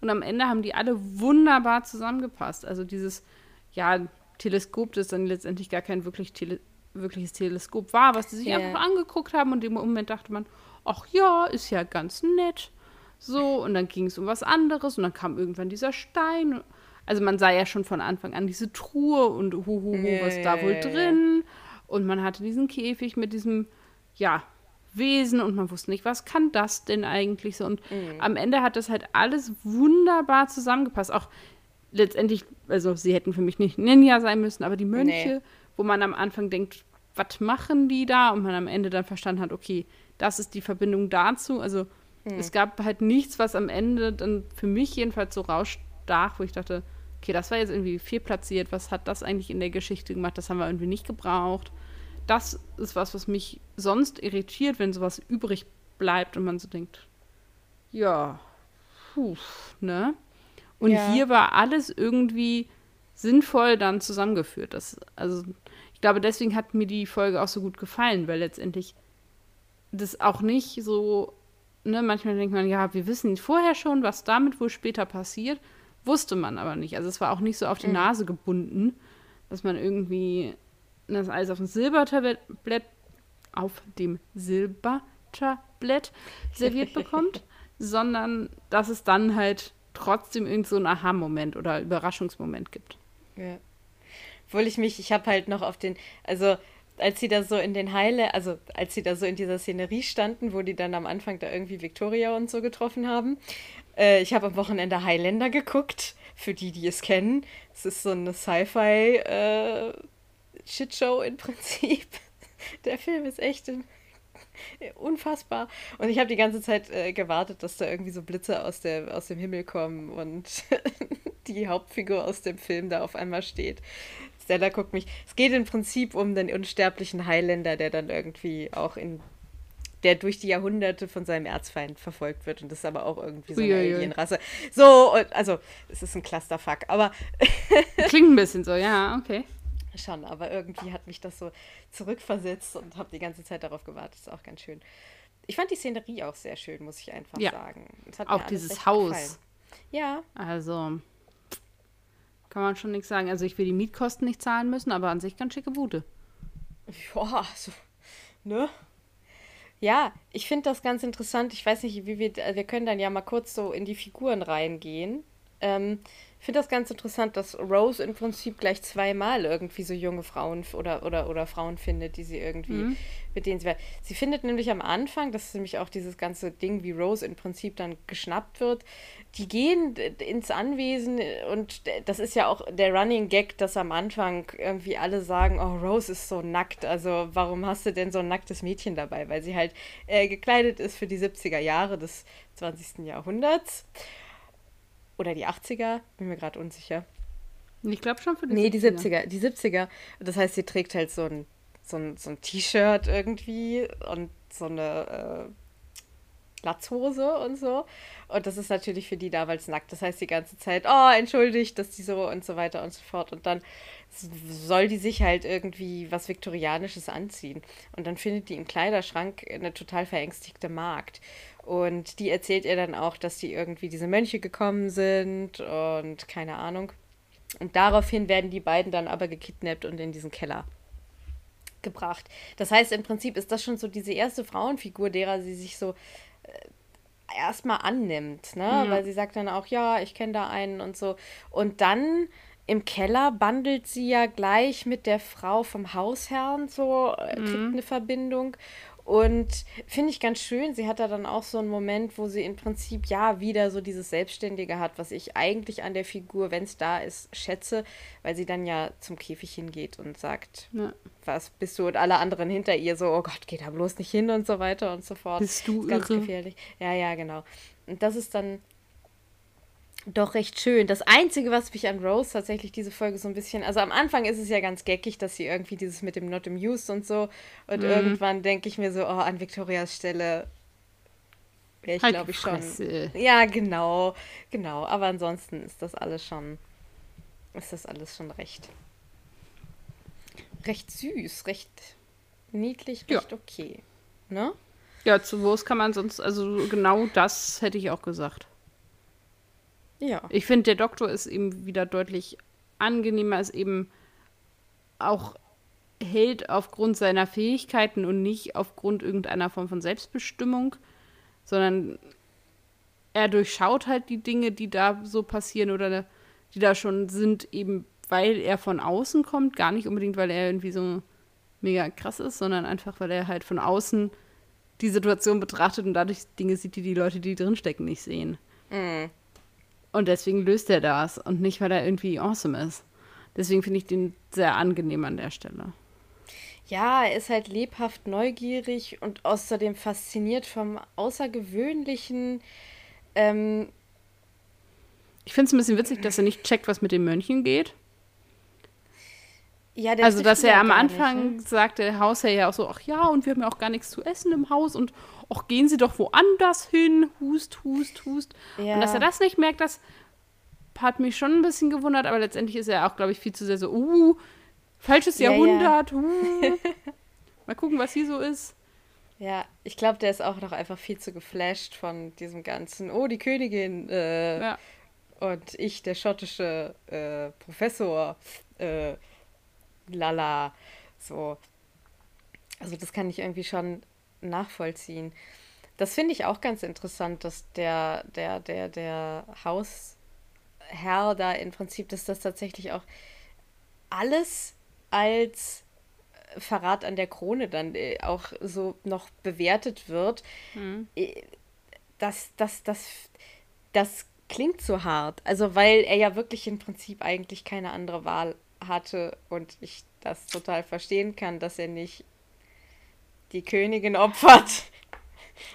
und am Ende haben die alle wunderbar zusammengepasst. Also dieses, ja, Teleskop, das dann letztendlich gar kein wirklich Tele wirkliches Teleskop war, was die sich Ja. einfach angeguckt haben und im Moment dachte man, ach ja, ist ja ganz nett. So, und dann ging es um was anderes und dann kam irgendwann dieser Stein. Also man sah ja schon von Anfang an diese Truhe und hu, hu, hu, Ja, was da wohl ja. drin. Und man hatte diesen Käfig mit diesem, ja, Wesen und man wusste nicht, was kann das denn eigentlich so. Und Mhm. am Ende hat das halt alles wunderbar zusammengepasst. Auch letztendlich, also sie hätten für mich nicht Ninja sein müssen, aber die Mönche, Nee. wo man am Anfang denkt, was machen die da? Und man am Ende dann verstanden hat, okay, das ist die Verbindung dazu. Also Mhm. es gab halt nichts, was am Ende dann für mich jedenfalls so rausstach, wo ich dachte, okay, das war jetzt irgendwie viel platziert. Was hat das eigentlich in der Geschichte gemacht? Das haben wir irgendwie nicht gebraucht. das ist was, was mich sonst irritiert, wenn sowas übrig bleibt und man so denkt, ja, puh, ne? Und Ja. hier war alles irgendwie sinnvoll dann zusammengeführt. Das, also, ich glaube, deswegen hat mir die Folge auch so gut gefallen, weil letztendlich das auch nicht so, ne, manchmal denkt man, ja, wir wissen vorher schon, was damit wohl später passiert, wusste man aber nicht. Also es war auch nicht so auf die Mhm. Nase gebunden, dass man irgendwie das alles auf dem Silbertablett auf dem Silbertablett serviert bekommt, sondern dass es dann halt trotzdem irgend so Aha-Moment oder Überraschungsmoment gibt. Ja. Obwohl ich mich, ich habe halt noch auf den, also als sie da so in den Heile, also als sie da so in dieser Szenerie standen, wo die dann am Anfang da irgendwie Victoria und so getroffen haben, äh, ich habe am Wochenende Highlander geguckt, für die, die es kennen. Es ist so eine Sci-Fi äh, im Prinzip. Der Film ist echt ein unfassbar. Und ich habe die ganze Zeit äh, gewartet, dass da irgendwie so Blitze aus, der, aus dem Himmel kommen und die Hauptfigur aus dem Film da auf einmal steht. Stella guckt mich. Es geht im Prinzip um den unsterblichen Highlander, der dann irgendwie auch in der durch die Jahrhunderte von seinem Erzfeind verfolgt wird und das ist aber auch irgendwie so eine Uiuiui. Alienrasse. So, und, also es ist ein Clusterfuck, aber Klingt ein bisschen so, ja, okay. Schon, aber irgendwie hat mich das so zurückversetzt und habe die ganze Zeit darauf gewartet. ist auch ganz schön. Ich fand die Szenerie auch sehr schön, muss ich einfach Ja. sagen. Es hat mir Auch dieses Haus. gefallen. Ja, Also kann man schon nichts sagen. Also ich will die Mietkosten nicht zahlen müssen, aber an sich ganz schicke Bude. ja, so, ne? Ja, ich finde das ganz interessant. Ich weiß nicht, wie wir, wir können dann ja mal kurz so in die Figuren reingehen. Ähm, ich finde das ganz interessant, dass Rose im Prinzip gleich zweimal irgendwie so junge Frauen oder, oder, oder Frauen findet, die sie irgendwie, mit denen sie. Sie findet nämlich am Anfang, das ist nämlich auch dieses ganze Ding, wie Rose im Prinzip dann geschnappt wird. Die gehen ins Anwesen äh, und das ist ja auch der Running Gag, dass am Anfang irgendwie alle sagen, oh, Rose ist so nackt, also warum hast du denn so ein nacktes Mädchen dabei? Weil sie halt äh, gekleidet ist für die 70er Jahre des 20. Jahrhunderts. Oder die 80er, bin mir gerade unsicher. Ich glaube schon für die Nee, die 70er. 70er. Die 70er. Das heißt, sie trägt halt so ein, so ein, so ein T-Shirt irgendwie und so eine äh, Latzhose und so. Und das ist natürlich für die damals nackt. Das heißt die ganze Zeit, oh, entschuldigt, dass die so und so weiter und so fort. Und dann soll die sich halt irgendwie was Viktorianisches anziehen. Und dann findet die im Kleiderschrank eine total verängstigte Magd. Und die erzählt ihr dann auch, dass die irgendwie diese Mönche gekommen sind und keine Ahnung. Und daraufhin werden die beiden dann aber gekidnappt und in diesen Keller gebracht. Das heißt, im Prinzip ist das schon so diese erste Frauenfigur, derer sie sich so erstmal annimmt, ne? Ja. Weil sie sagt dann auch, ja, ich kenne da einen und so. Und dann im Keller bandelt sie ja gleich mit der Frau vom Hausherrn so, äh, kriegt eine Verbindung. Und finde ich ganz schön, sie hat da dann auch so einen Moment, wo sie im Prinzip ja wieder so dieses Selbstständige hat, was ich eigentlich an der Figur, wenn es da ist, schätze, weil sie dann ja zum Käfig hingeht und sagt, Ja. was bist du und alle anderen hinter ihr so, oh Gott, geh da bloß nicht hin und so weiter und so fort. Bist du ist ganz irre? gefährlich. Ja, ja, genau. Und das ist dann doch recht schön. Das Einzige, was mich an Rose tatsächlich diese Folge so ein bisschen, also am Anfang ist es ja ganz geckig, dass sie irgendwie dieses mit dem Not amused und so und Mhm. irgendwann denke ich mir so, oh, an Victorias Stelle wäre ich Halt glaube ich schon. Ja, genau, genau. Aber ansonsten ist das alles schon, ist das alles schon recht, recht süß, recht niedlich, Ja. recht okay. Ne? Ja, zu Wurst kann man sonst, also genau das hätte ich auch gesagt. Ja. Ich finde, der Doktor ist eben wieder deutlich angenehmer, ist eben auch Held aufgrund seiner Fähigkeiten und nicht aufgrund irgendeiner Form von Selbstbestimmung, sondern er durchschaut halt die Dinge, die da so passieren oder die da schon sind, eben weil er von außen kommt, gar nicht unbedingt, weil er irgendwie so mega krass ist, sondern einfach, weil er halt von außen die Situation betrachtet und dadurch Dinge sieht, die die Leute, die drinstecken, nicht sehen. Mm. Und deswegen löst er das und nicht, weil er irgendwie awesome ist. Deswegen finde ich den sehr angenehm an der Stelle. Ja, er ist halt lebhaft neugierig und außerdem fasziniert vom Außergewöhnlichen. Ähm, Ich finde es ein bisschen witzig, dass er nicht checkt, was mit den Mönchen geht. Ja, der Also, dass er am gar nicht, Anfang ne? sagte der Hausherr ja auch so, ach ja, und wir haben ja auch gar nichts zu essen im Haus und ach, gehen Sie doch woanders hin, hust, hust, hust. Ja. Und dass er das nicht merkt, das hat mich schon ein bisschen gewundert, aber letztendlich ist er auch, glaube ich, viel zu sehr so, uh, falsches Ja, ja. Jahrhundert, uh. Mal gucken, was hier so ist. Ja, ich glaube, der ist auch noch einfach viel zu geflasht von diesem ganzen, oh, die Königin äh, Ja. und ich, der schottische äh, Professor, äh, lala, so. Also das kann ich irgendwie schon nachvollziehen. Das finde ich auch ganz interessant, dass der, der, der, der Hausherr da im Prinzip, dass das tatsächlich auch alles als äh, Verrat an der Krone dann äh, auch so noch bewertet wird. Äh, Das, das, das, das klingt so hart. Also, weil er ja wirklich im Prinzip eigentlich keine andere Wahl hatte und ich das total verstehen kann, dass er nicht die Königin opfert.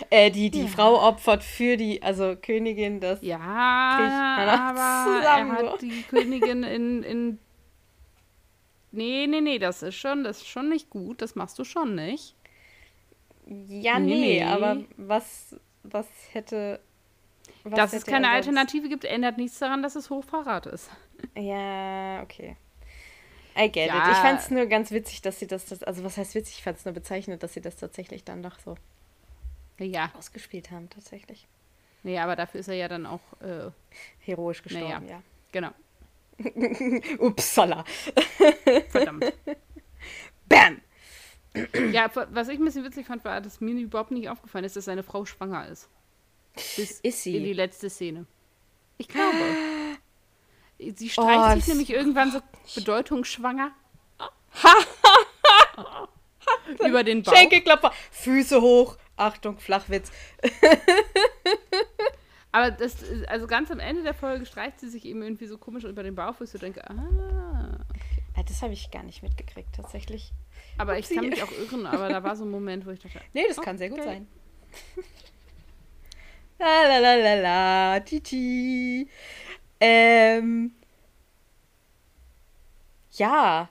Äh, die, die Ja. Frau opfert für die, also Königin, das Ja, aber zusammen, er hat die Königin in, in. Nee, nee, nee, das ist schon, das ist schon nicht gut. Das machst du schon nicht. Ja, Nee, nee, aber was, was hätte. Was Dass es hätte keine er sonst- Alternative gibt, ändert nichts daran, dass es Hochverrat ist. Ja, okay. I get Ja. it. Ich fand es nur ganz witzig, dass sie das, das also was heißt witzig? Ich fand es nur bezeichnet, dass sie das tatsächlich dann doch so Ja, ausgespielt haben, tatsächlich. nee, aber dafür ist er ja dann auch, äh, Heroisch gestorben, ja. genau. Upsala. Verdammt. Bam! ja, was ich ein bisschen witzig fand, war, dass mir überhaupt nicht aufgefallen ist, dass seine Frau schwanger ist. Bis Ist sie? in die letzte Szene. Ich glaube. Sie streicht Oh, sich nämlich irgendwann so bedeutungsschwanger über den Bauch. Schenkelklopfer, Füße hoch. Achtung, Flachwitz. Aber das, also ganz am Ende der Folge streicht sie sich eben irgendwie so komisch über den Bauch, wo ich so denke, ah. Ja, das habe ich gar nicht mitgekriegt, tatsächlich. Aber ich kann Upsi. mich auch irren, aber da war so ein Moment, wo ich dachte, Nee, das kann sehr gut Okay. sein. la la la la la, titi. Ähm. Ja.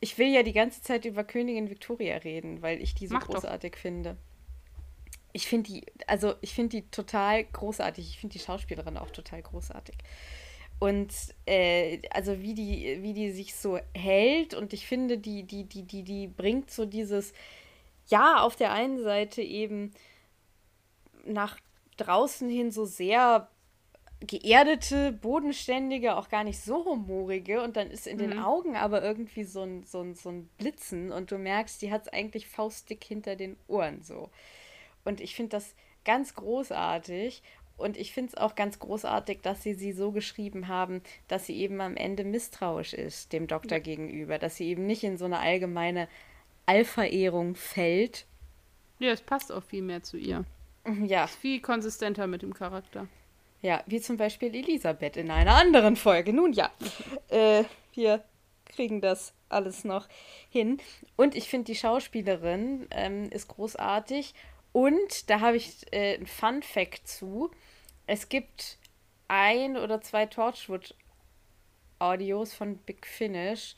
Ich will ja die ganze Zeit über Königin Victoria reden, weil ich die so Mach doch. großartig finde. Ich finde die, also ich finde die total großartig. Ich finde die Schauspielerin auch total großartig. Und äh, also wie die, wie die sich so hält und ich finde, die, die, die, die, die bringt so dieses, ja, auf der einen Seite eben nach draußen hin so sehr geerdete, bodenständige, auch gar nicht so humorige und dann ist in den Mhm. Augen aber irgendwie so ein, so ein, so ein Blitzen und du merkst, die hat es eigentlich faustdick hinter den Ohren so. Und ich finde das ganz großartig und ich finde es auch ganz großartig, dass sie sie so geschrieben haben, dass sie eben am Ende misstrauisch ist dem Doktor gegenüber, dass sie eben nicht in so eine allgemeine Allverehrung fällt. ja, es passt auch viel mehr zu ihr. Ja, Ist viel konsistenter mit dem Charakter. Ja, wie zum Beispiel Elisabeth in einer anderen Folge. Nun ja, äh, wir kriegen das alles noch hin. Und ich finde, die Schauspielerin ähm, ist großartig. Und da habe ich äh, ein Fun Fact zu. Es gibt ein oder zwei Torchwood-Audios von Big Finish.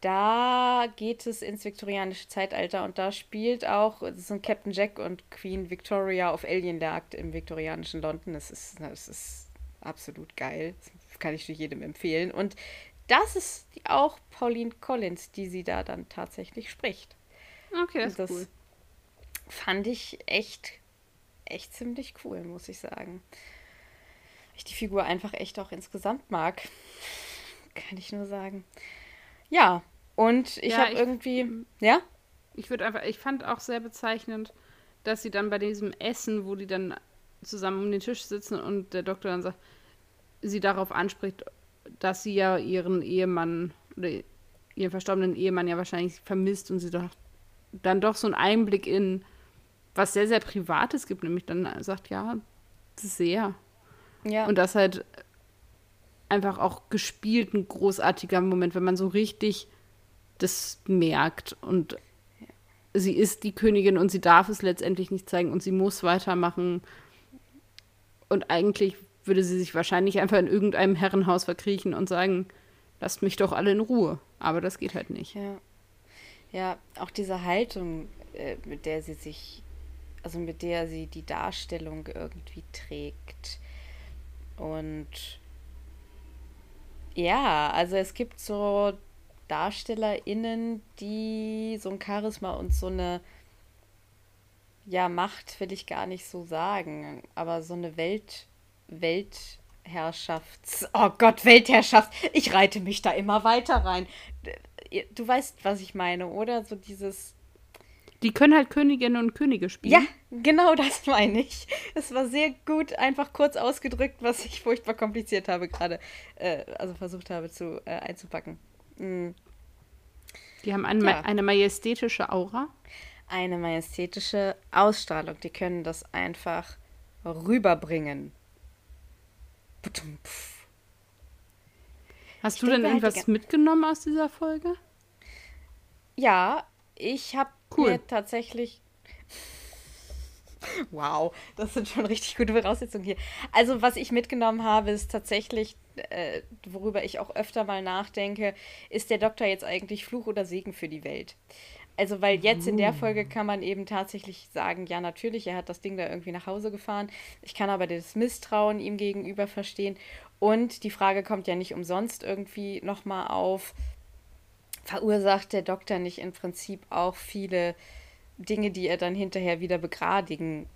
Da geht es ins viktorianische Zeitalter und da spielt auch so ein Captain Jack und Queen Victoria auf Alienjagd im viktorianischen London. Das ist, das ist absolut geil. Das kann ich nur jedem empfehlen. Und das ist auch Pauline Collins, die sie da dann tatsächlich spricht. Okay, das ist Das cool. fand ich echt, echt ziemlich cool, muss ich sagen. Ich die Figur einfach echt auch insgesamt mag. Kann ich nur sagen. Ja, und ich Ja, habe irgendwie. Ja? Ich würde einfach, ich fand auch sehr bezeichnend, dass sie dann bei diesem Essen, wo die dann zusammen um den Tisch sitzen und der Doktor dann sagt, sie darauf anspricht, dass sie ja ihren Ehemann oder ihren verstorbenen Ehemann ja wahrscheinlich vermisst und sie doch dann doch so einen Einblick in was sehr, sehr Privates gibt, nämlich dann sagt, ja, sehr. Ja. Und das halt einfach auch gespielt ein großartiger Moment, wenn man so richtig das merkt. Und sie ist die Königin und sie darf es letztendlich nicht zeigen und sie muss weitermachen. Und eigentlich würde sie sich wahrscheinlich einfach in irgendeinem Herrenhaus verkriechen und sagen, lasst mich doch alle in Ruhe. Aber das geht halt nicht. Ja. Ja, auch diese Haltung, äh, mit der sie sich, also mit der sie die Darstellung irgendwie trägt. Und ja, also es gibt so DarstellerInnen, die so ein Charisma und so eine, ja, Macht will ich gar nicht so sagen, aber so eine Welt, Weltherrschafts-, oh Gott, Weltherrschaft, ich reite mich da immer weiter rein. Du weißt, was ich meine, oder? So dieses, Die können halt Königinnen und Könige spielen. ja, genau das meine ich. Es war sehr gut, einfach kurz ausgedrückt, was ich furchtbar kompliziert habe gerade, äh, also versucht habe zu äh, einzupacken. Mm. Die haben ein, Ja. eine majestätische Aura. Eine majestätische Ausstrahlung, die können das einfach rüberbringen. Hast Ich du denn irgendwas mitgenommen aus dieser Folge? Ja, ich habe Cool. mir tatsächlich. Wow, das sind schon richtig gute Voraussetzungen hier. Also, was ich mitgenommen habe, ist tatsächlich, äh, worüber ich auch öfter mal nachdenke, ist der Doktor jetzt eigentlich Fluch oder Segen für die Welt? Also, weil jetzt in der Folge kann man eben tatsächlich sagen, ja, natürlich, er hat das Ding da irgendwie nach Hause gefahren. Ich kann aber das Misstrauen ihm gegenüber verstehen. Und die Frage kommt ja nicht umsonst irgendwie nochmal auf, verursacht der Doktor nicht im Prinzip auch viele Dinge, die er dann hinterher wieder begradigen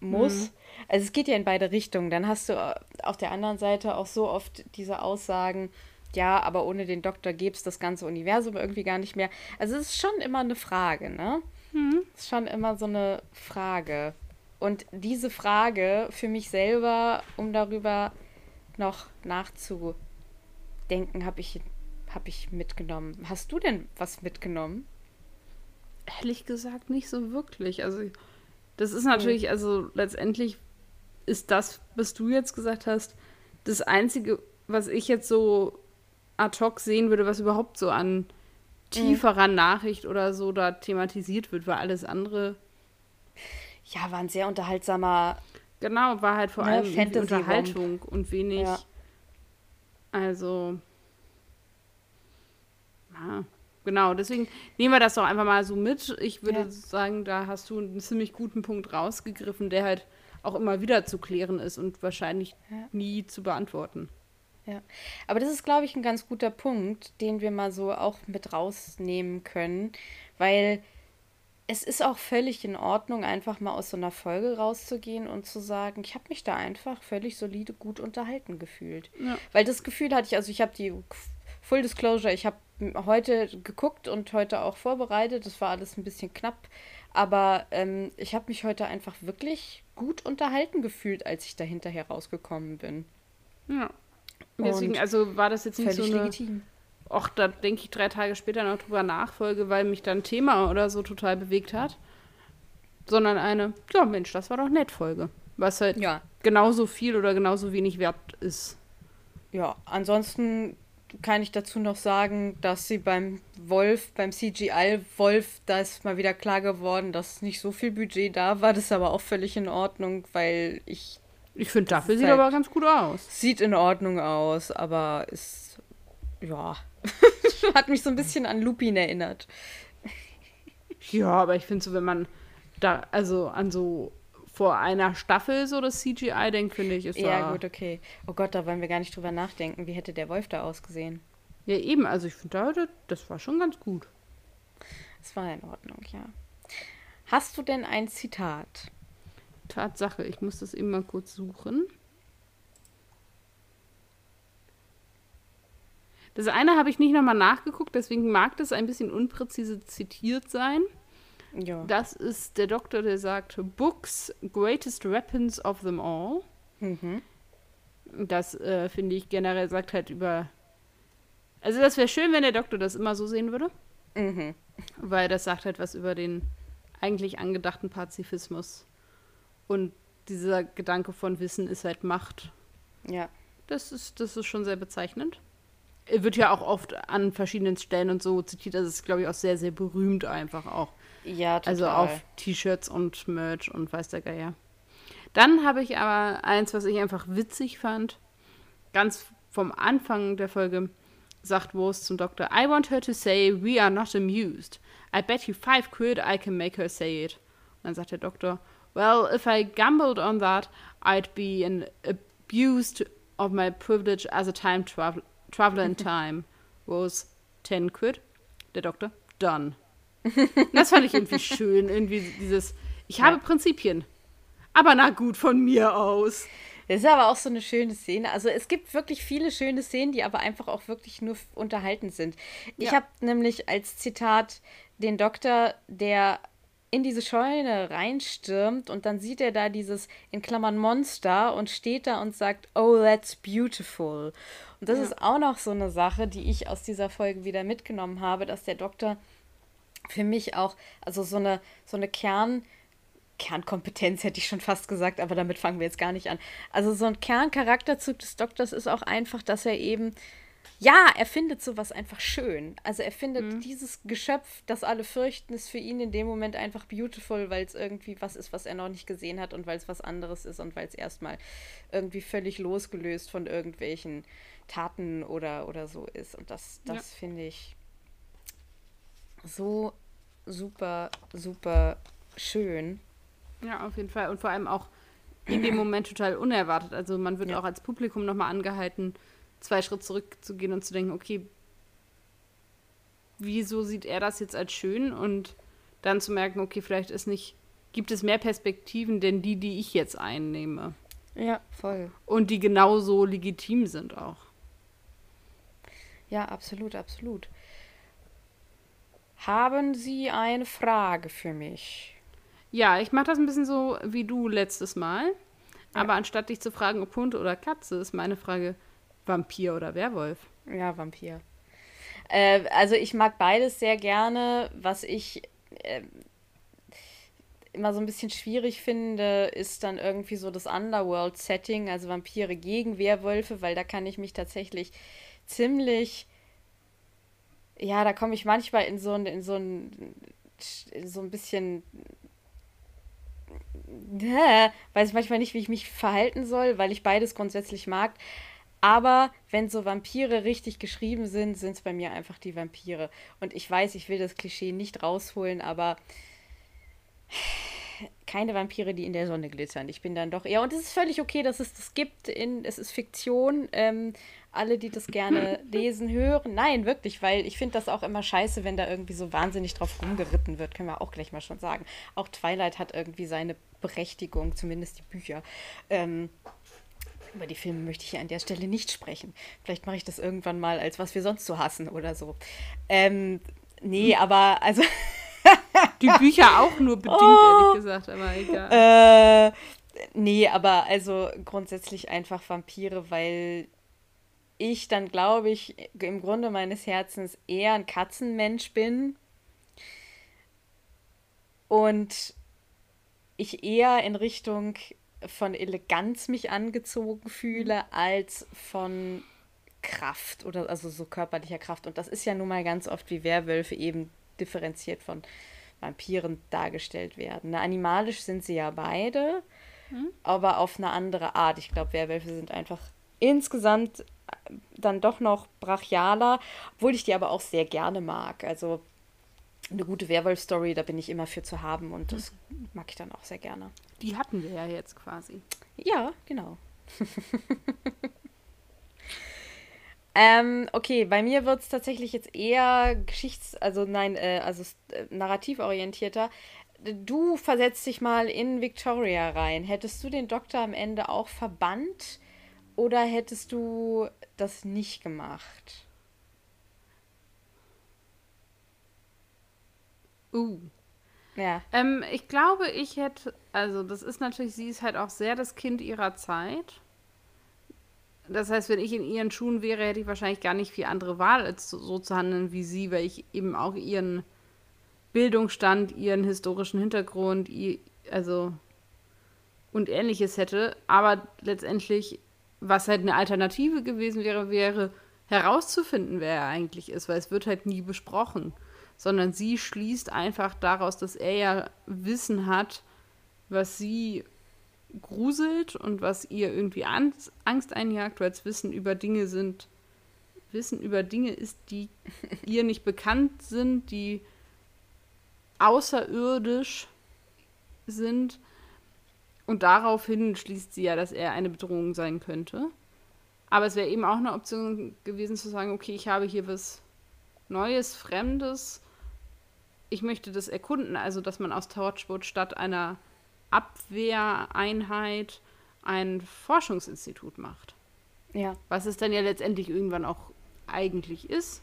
muss? Also es geht ja in beide Richtungen. Dann hast du äh, auf der anderen Seite auch so oft diese Aussagen, ja, aber ohne den Doktor gäbe es das ganze Universum irgendwie gar nicht mehr. Also es ist schon immer eine Frage, ne? Es ist schon immer so eine Frage. Und diese Frage für mich selber, um darüber noch nachzudenken, habe ich, hab ich mitgenommen. Hast du denn was mitgenommen? Ehrlich gesagt nicht so wirklich. Also das ist natürlich, also letztendlich ist das, was du jetzt gesagt hast, das Einzige, was ich jetzt so ad hoc sehen würde, was überhaupt so an tieferer Nachricht oder so da thematisiert wird, weil alles andere, Ja, war ein sehr unterhaltsamer. genau, war halt vor Ne, allem. Unterhaltung und wenig, Ja. also, ja, genau, deswegen nehmen wir das doch einfach mal so mit. Ich würde Ja. sagen, da hast du einen ziemlich guten Punkt rausgegriffen, der halt auch immer wieder zu klären ist und wahrscheinlich Ja. nie zu beantworten. Ja. Aber das ist, glaube ich, ein ganz guter Punkt, den wir mal so auch mit rausnehmen können, weil es ist auch völlig in Ordnung, einfach mal aus so einer Folge rauszugehen und zu sagen, ich habe mich da einfach völlig solide gut unterhalten gefühlt. Ja. Weil das Gefühl hatte ich, also ich habe die Full Disclosure, ich habe heute geguckt und heute auch vorbereitet. Das war alles ein bisschen knapp, aber ähm, ich habe mich heute einfach wirklich gut unterhalten gefühlt, als ich da hinterher rausgekommen bin. Ja. Deswegen, Und also war das jetzt nicht Völlig so eine, legitim. ach, da denke ich drei Tage später noch drüber nachfolge, weil mich dann Thema oder so total bewegt hat, sondern eine, ja Mensch, das war doch nett Folge, was halt Ja, genauso viel oder genauso wenig wert ist. ja. Ansonsten kann ich dazu noch sagen, dass sie beim Wolf, beim CGI-Wolf, da ist mal wieder klar geworden, dass nicht so viel Budget da war. Das ist aber auch völlig in Ordnung, weil ich Ich finde, dafür sieht halt- aber ganz gut aus. sieht in Ordnung aus, aber ist ja hat mich so ein bisschen an Lupin erinnert. Ja, aber ich finde so, wenn man da, also an so vor einer Staffel so das CGI denkt, finde ich, ist Ja, gut, okay. Oh Gott, da wollen wir gar nicht drüber nachdenken. Wie hätte der Wolf da ausgesehen? Ja, eben, also ich finde, da, das- das war schon ganz gut. Es war in Ordnung, ja. Hast du denn ein Zitat? Tatsache, ich muss das eben mal kurz suchen. Das eine habe ich nicht nochmal nachgeguckt, deswegen mag das ein bisschen unpräzise zitiert sein. Ja. Das ist der Doktor, der sagt, Books, greatest weapons of them all. Mhm. Das äh, finde ich generell sagt halt über. Also, das wäre schön, wenn der Doktor das immer so sehen würde, Mhm. weil das sagt halt was über den eigentlich angedachten Pazifismus. Und dieser Gedanke von Wissen ist halt Macht. Ja. Das ist, das ist schon sehr bezeichnend. Er wird ja auch oft an verschiedenen Stellen und so zitiert. Das ist, glaube ich, auch sehr, sehr berühmt einfach auch. Ja, total. Also auf T-Shirts und Merch und weiß der Geier. Dann habe ich aber eins, was ich einfach witzig fand. Ganz vom Anfang der Folge sagt Rose zum Doktor, I want her to say we are not amused. I bet you five quid I can make her say it. Und dann sagt der Doktor, well, if I gambled on that, I'd be an abused of my privilege as a time travel traveler in time. Rose, ten quid. Der Doktor, done. das fand ich irgendwie schön, irgendwie dieses, ich habe ja. Prinzipien. Aber na gut, von mir aus. Das ist aber auch so eine schöne Szene. Also es gibt wirklich viele schöne Szenen, die aber einfach auch wirklich nur unterhaltend sind. Ich ja. habe nämlich als Zitat den Doktor, der in diese Scheune reinstürmt und dann sieht er da dieses in Klammern Monster und steht da und sagt, oh, that's beautiful. Und das ja. ist auch noch so eine Sache, die ich aus dieser Folge wieder mitgenommen habe, dass der Doktor für mich auch, also so eine, so eine Kern- Kernkompetenz hätte ich schon fast gesagt, aber damit fangen wir jetzt gar nicht an. Also so ein Kerncharakterzug des Doktors ist auch einfach, dass er eben, ja, er findet sowas einfach schön. Also er findet mhm. dieses Geschöpf, das alle fürchten, ist für ihn in dem Moment einfach beautiful, weil es irgendwie was ist, was er noch nicht gesehen hat und weil es was anderes ist und weil es erstmal irgendwie völlig losgelöst von irgendwelchen Taten oder, oder so ist. Und das, das ja. finde ich so super, super schön. Ja, auf jeden Fall. Und vor allem auch in dem Moment total unerwartet. Also man wird ja. auch als Publikum nochmal angehalten, zwei Schritte zurückzugehen und zu denken, okay, wieso sieht er das jetzt als schön? Und dann zu merken, okay, vielleicht ist nicht, gibt es mehr Perspektiven, denn die, die ich jetzt einnehme. Ja, voll. Und die genauso legitim sind auch. Ja, absolut, absolut. Haben Sie eine Frage für mich? Ja, ich mache das ein bisschen so wie du letztes Mal. Ja. Aber anstatt dich zu fragen, ob Hund oder Katze, ist meine Frage Vampir oder Werwolf. Ja, Vampir. Äh, also ich mag beides sehr gerne. Was ich äh, immer so ein bisschen schwierig finde, ist dann irgendwie so das Underworld-Setting, also Vampire gegen Werwölfe, weil da kann ich mich tatsächlich ziemlich, ja, da komme ich manchmal in so ein, in so ein, so ein bisschen weiß ich manchmal nicht, wie ich mich verhalten soll, weil ich beides grundsätzlich mag. Aber wenn so Vampire richtig geschrieben sind, sind es bei mir einfach die Vampire. Und ich weiß, ich will das Klischee nicht rausholen, aber keine Vampire, die in der Sonne glitzern. Ich bin dann doch eher. Und es ist völlig okay, dass es das gibt. In, es ist Fiktion. Ähm, alle, die das gerne lesen, hören. Nein, wirklich, weil ich finde das auch immer scheiße, wenn da irgendwie so wahnsinnig drauf rumgeritten wird. Können wir auch gleich mal schon sagen. Auch Twilight hat irgendwie seine Berechtigung, zumindest die Bücher. Ähm, über die Filme möchte ich hier an der Stelle nicht sprechen. Vielleicht mache ich das irgendwann mal, als was wir sonst so hassen oder so. Ähm, nee, aber also. Die Bücher auch nur bedingt, oh, ehrlich gesagt, aber egal. Äh, nee, aber also grundsätzlich einfach Vampire, weil ich dann, glaube ich, im Grunde meines Herzens eher ein Katzenmensch bin. Und ich eher in Richtung von Eleganz mich angezogen fühle, als von Kraft oder also so körperlicher Kraft. Und das ist ja nun mal ganz oft wie Werwölfe eben differenziert von Vampiren dargestellt werden. Animalisch sind sie ja beide, hm? aber auf eine andere Art. Ich glaube, Werwölfe sind einfach insgesamt dann doch noch brachialer, obwohl ich die aber auch sehr gerne mag. Also eine gute Werwolf-Story, da bin ich immer für zu haben und das mag ich dann auch sehr gerne. Die hatten wir ja jetzt quasi. Ja, genau. ähm, okay, bei mir wird es tatsächlich jetzt eher Geschichts-, also nein, äh, also äh, narrativ orientierter. Du versetzt dich mal in Victoria rein. Hättest du den Doktor am Ende auch verbannt oder hättest du das nicht gemacht? Uh. Ja. Ähm, ich glaube, ich hätte, also das ist natürlich, sie ist halt auch sehr das Kind ihrer Zeit. Das heißt, wenn ich in ihren Schuhen wäre, hätte ich wahrscheinlich gar nicht viel andere Wahl, als so, zu handeln wie sie, weil ich eben auch ihren Bildungsstand, ihren historischen Hintergrund, also und ähnliches hätte. Aber letztendlich was halt eine Alternative gewesen wäre, wäre herauszufinden, wer er eigentlich ist, weil es wird halt nie besprochen, sondern sie schließt einfach daraus, dass er ja Wissen hat, was sie gruselt und was ihr irgendwie Angst einjagt, weil es Wissen über Dinge sind, Wissen über Dinge ist, die ihr nicht bekannt sind, die außerirdisch sind. Und daraufhin schließt sie ja, dass er eine Bedrohung sein könnte. Aber es wäre eben auch eine Option gewesen zu sagen, okay, ich habe hier was Neues, Fremdes. Ich möchte das erkunden, also dass man aus Torchwood statt einer Abwehreinheit ein Forschungsinstitut macht. Ja. Was es dann ja letztendlich irgendwann auch eigentlich ist.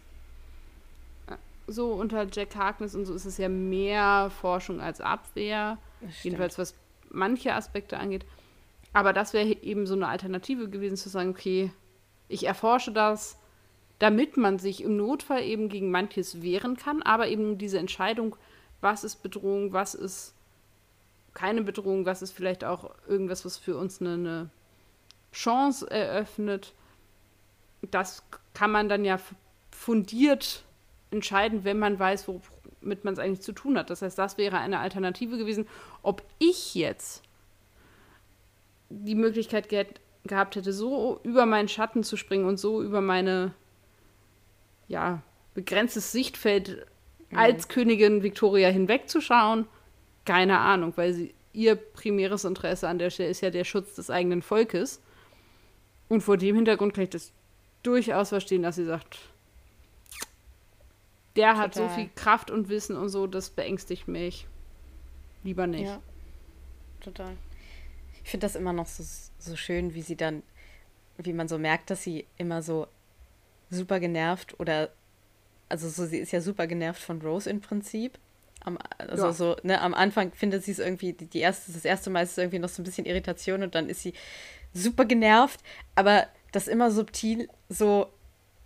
So unter Jack Harkness und so ist es ja mehr Forschung als Abwehr. Jedenfalls was manche Aspekte angeht. Aber das wäre eben so eine Alternative gewesen, zu sagen, okay, ich erforsche das, damit man sich im Notfall eben gegen manches wehren kann, aber eben diese Entscheidung, was ist Bedrohung, was ist keine Bedrohung, was ist vielleicht auch irgendwas, was für uns eine, eine Chance eröffnet, das kann man dann ja fundiert entscheiden, wenn man weiß, womit man es eigentlich zu tun hat. Das heißt, das wäre eine Alternative gewesen. Ob ich jetzt die Möglichkeit ge gehabt hätte, so über meinen Schatten zu springen und so über meine ja, begrenztes Sichtfeld mhm. als Königin Victoria hinwegzuschauen, keine Ahnung, weil sie, ihr primäres Interesse an der Stelle ist ja der Schutz des eigenen Volkes. Und vor dem Hintergrund kann ich das durchaus verstehen, dass sie sagt, der Total. hat so viel Kraft und Wissen und so, das beängstigt mich. Lieber nicht. Ja, total. Ich finde das immer noch so, so schön, wie sie dann, wie man so merkt, dass sie immer so super genervt oder, also so, sie ist ja super genervt von Rose im Prinzip. Am, also ja. so, ne, am Anfang findet sie es irgendwie, die, erste, das erste Mal ist es irgendwie noch so ein bisschen Irritation und dann ist sie super genervt, aber das immer subtil so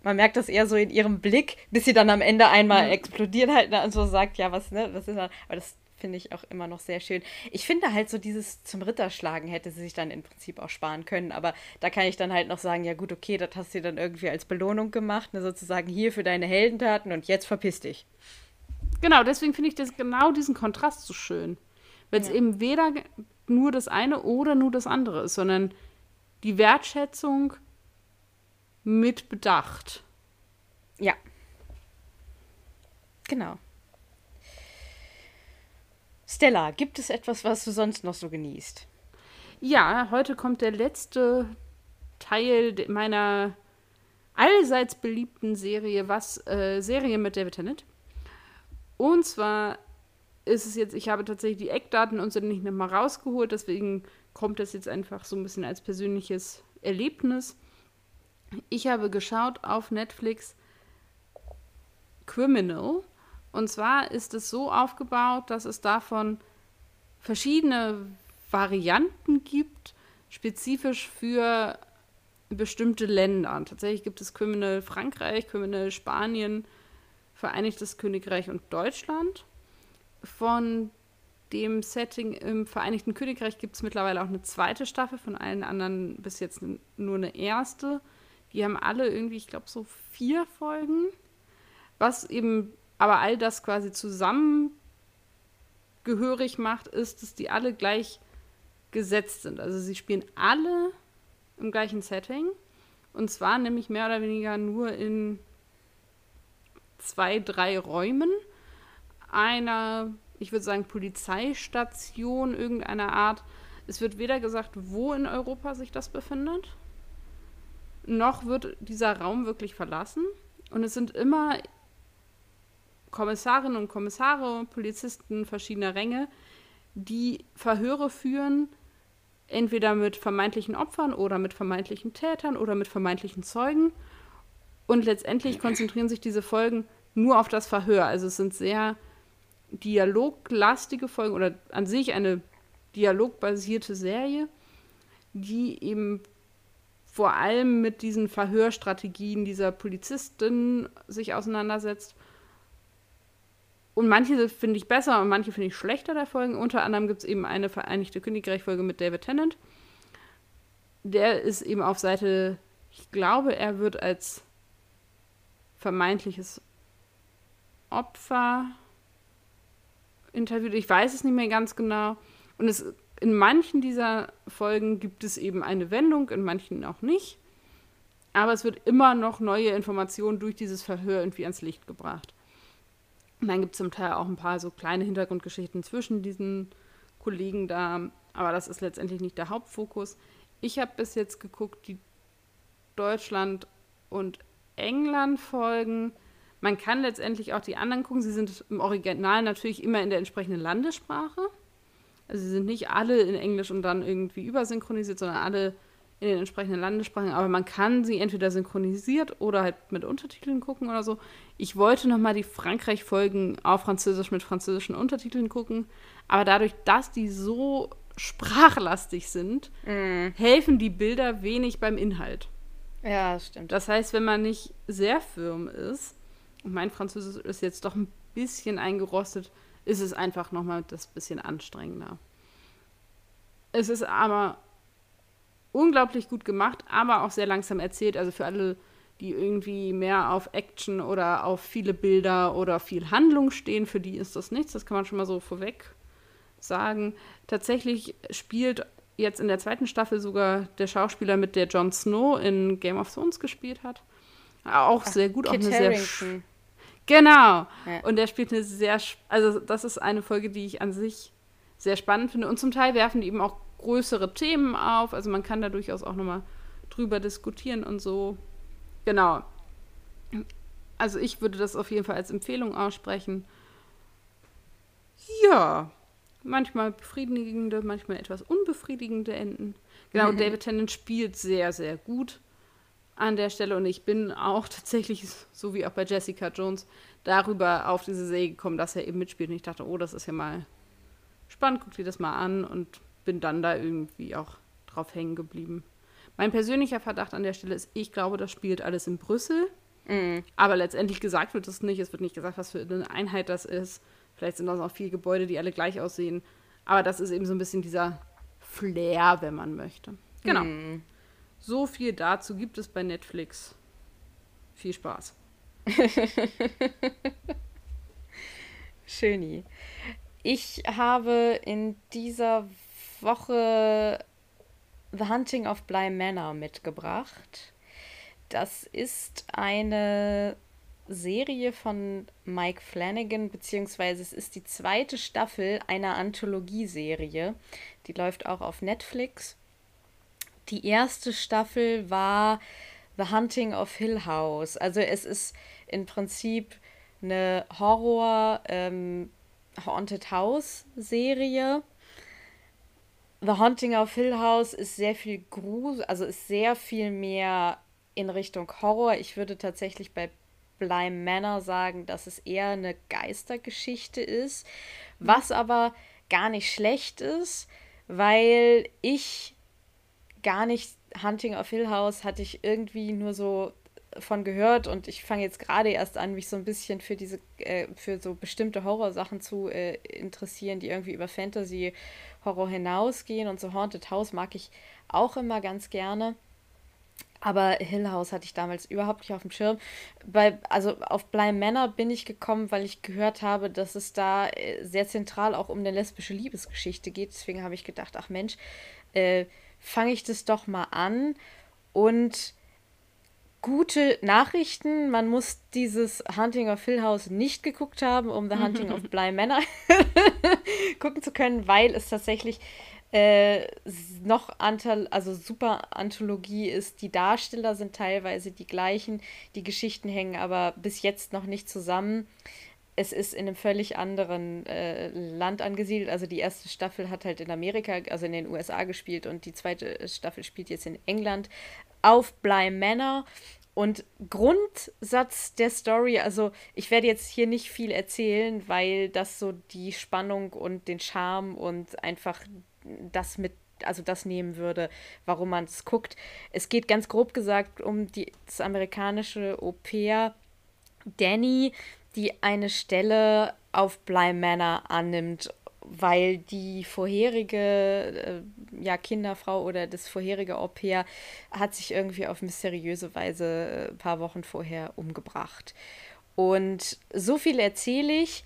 man merkt das eher so in ihrem Blick, bis sie dann am Ende einmal mhm. explodiert halt ne, und so sagt, ja, was, ne, was ist da? Aber das finde ich auch immer noch sehr schön. Ich finde halt so dieses zum Ritterschlagen hätte sie sich dann im Prinzip auch sparen können, aber da kann ich dann halt noch sagen, ja gut, okay, das hast du dann irgendwie als Belohnung gemacht, ne, sozusagen hier für deine Heldentaten und jetzt verpiss dich. Genau, deswegen finde ich das genau diesen Kontrast so schön. Weil es ja. eben weder nur das eine oder nur das andere ist, sondern die Wertschätzung mit Bedacht. Ja. Genau. Stella, gibt es etwas, was du sonst noch so genießt? Ja, heute kommt der letzte Teil meiner allseits beliebten Serie, was äh, Serie mit David Tennant. Und zwar ist es jetzt, ich habe tatsächlich die Eckdaten und so nicht nochmal rausgeholt, deswegen kommt das jetzt einfach so ein bisschen als persönliches Erlebnis. Ich habe geschaut auf Netflix Criminal. Und zwar ist es so aufgebaut, dass es davon verschiedene Varianten gibt, spezifisch für bestimmte Länder. Tatsächlich gibt es Criminal Frankreich, Criminal Spanien, Vereinigtes Königreich und Deutschland. Von dem Setting im Vereinigten Königreich gibt es mittlerweile auch eine zweite Staffel, von allen anderen bis jetzt nur eine erste. Die haben alle irgendwie, ich glaube, so vier Folgen. Was eben aber all das quasi zusammengehörig macht, ist, dass die alle gleich gesetzt sind. Also sie spielen alle im gleichen Setting. Und zwar nämlich mehr oder weniger nur in zwei, drei Räumen. Einer, ich würde sagen, Polizeistation irgendeiner Art. Es wird weder gesagt, wo in Europa sich das befindet, noch wird dieser Raum wirklich verlassen. Und es sind immer Kommissarinnen und Kommissare, Polizisten verschiedener Ränge, die Verhöre führen, entweder mit vermeintlichen Opfern oder mit vermeintlichen Tätern oder mit vermeintlichen Zeugen. Und letztendlich konzentrieren sich diese Folgen nur auf das Verhör. Also es sind sehr dialoglastige Folgen oder an sich eine dialogbasierte Serie, die eben vor allem mit diesen Verhörstrategien dieser Polizistin sich auseinandersetzt. Und manche finde ich besser und manche finde ich schlechter der Folgen. Unter anderem gibt es eben eine Vereinigte Königreich-Folge mit David Tennant. Der ist eben auf Seite, ich glaube, er wird als vermeintliches Opfer interviewt. Ich weiß es nicht mehr ganz genau. Und es in manchen dieser Folgen gibt es eben eine Wendung, in manchen auch nicht. aber es wird immer noch neue Informationen durch dieses Verhör irgendwie ans Licht gebracht. Und dann gibt es zum Teil auch ein paar so kleine Hintergrundgeschichten zwischen diesen Kollegen da, aber das ist letztendlich nicht der Hauptfokus. Ich habe bis jetzt geguckt, die Deutschland und England folgen. Man kann letztendlich auch die anderen gucken. Sie sind im Original natürlich immer in der entsprechenden Landessprache. Also sie sind nicht alle in Englisch und dann irgendwie übersynchronisiert, sondern alle in den entsprechenden Landessprachen. Aber man kann sie entweder synchronisiert oder halt mit Untertiteln gucken oder so. Ich wollte nochmal die Frankreich-Folgen auf Französisch mit französischen Untertiteln gucken. Aber dadurch, dass die so sprachlastig sind, mm. helfen die Bilder wenig beim Inhalt. Ja, das stimmt. Das heißt, wenn man nicht sehr firm ist, und mein Französisch ist jetzt doch ein bisschen eingerostet, ist es einfach nochmal das bisschen anstrengender. Es ist aber unglaublich gut gemacht, aber auch sehr langsam erzählt. Also für alle, die irgendwie mehr auf Action oder auf viele Bilder oder viel Handlung stehen, für die ist das nichts. Das kann man schon mal so vorweg sagen. Tatsächlich spielt jetzt in der zweiten Staffel sogar der Schauspieler mit, der Jon Snow in Game of Thrones gespielt hat. Auch Ach, sehr gut, Kit auch eine Harrington. sehr. Genau. Ja. Und der spielt eine sehr, also das ist eine Folge, die ich an sich sehr spannend finde. Und zum Teil werfen die eben auch größere Themen auf. Also man kann da durchaus auch nochmal drüber diskutieren und so. Genau. Also ich würde das auf jeden Fall als Empfehlung aussprechen. Ja, manchmal befriedigende, manchmal etwas unbefriedigende Enden. Genau, mhm. David Tennant spielt sehr, sehr gut an der Stelle und ich bin auch tatsächlich, so wie auch bei Jessica Jones, darüber auf diese Serie gekommen, dass er eben mitspielt. Und ich dachte, oh, das ist ja mal spannend, guck dir das mal an und bin dann da irgendwie auch drauf hängen geblieben. Mein persönlicher Verdacht an der Stelle ist, ich glaube, das spielt alles in Brüssel. Mhm. Aber letztendlich gesagt wird es nicht. Es wird nicht gesagt, was für eine Einheit das ist. Vielleicht sind das auch viele Gebäude, die alle gleich aussehen. Aber das ist eben so ein bisschen dieser Flair, wenn man möchte. Genau. Mm. So viel dazu gibt es bei Netflix. Viel Spaß. Schöni. Ich habe in dieser Woche The Hunting of Bly Manor mitgebracht. Das ist eine Serie von Mike Flanagan, beziehungsweise es ist die zweite Staffel einer Anthologieserie. Die läuft auch auf Netflix. Die erste Staffel war The Hunting of Hill House. Also es ist im Prinzip eine Horror ähm, Haunted House Serie. The Haunting of Hill House ist sehr viel Grusel, also ist sehr viel mehr in Richtung Horror. Ich würde tatsächlich bei Bly Manor sagen, dass es eher eine Geistergeschichte ist, was aber gar nicht schlecht ist, weil ich gar nicht Hunting of Hill House hatte ich irgendwie nur so von gehört und ich fange jetzt gerade erst an, mich so ein bisschen für diese, äh, für so bestimmte Horrorsachen zu äh, interessieren, die irgendwie über Fantasy Horror hinausgehen und so Haunted House mag ich auch immer ganz gerne. Aber Hill House hatte ich damals überhaupt nicht auf dem Schirm. Bei, also auf Bly Manor bin ich gekommen, weil ich gehört habe, dass es da äh, sehr zentral auch um eine lesbische Liebesgeschichte geht. Deswegen habe ich gedacht, ach Mensch, äh, fange ich das doch mal an. Und gute Nachrichten. Man muss dieses Hunting of Hill House nicht geguckt haben, um The Hunting of Bly Manor gucken zu können, weil es tatsächlich äh, noch Antal also super Anthologie ist. Die Darsteller sind teilweise die gleichen, die Geschichten hängen aber bis jetzt noch nicht zusammen. Es ist in einem völlig anderen äh, Land angesiedelt. Also die erste Staffel hat halt in Amerika, also in den USA gespielt und die zweite Staffel spielt jetzt in England auf Bly Manor. Und Grundsatz der Story, also ich werde jetzt hier nicht viel erzählen, weil das so die Spannung und den Charme und einfach das mit, also das nehmen würde, warum man es guckt. Es geht ganz grob gesagt um die, das amerikanische Au-pair Danny, die eine Stelle auf Bly Manor annimmt, weil die vorherige äh, ja, Kinderfrau oder das vorherige Au-pair hat sich irgendwie auf mysteriöse Weise äh, ein paar Wochen vorher umgebracht. Und so viel erzähle ich.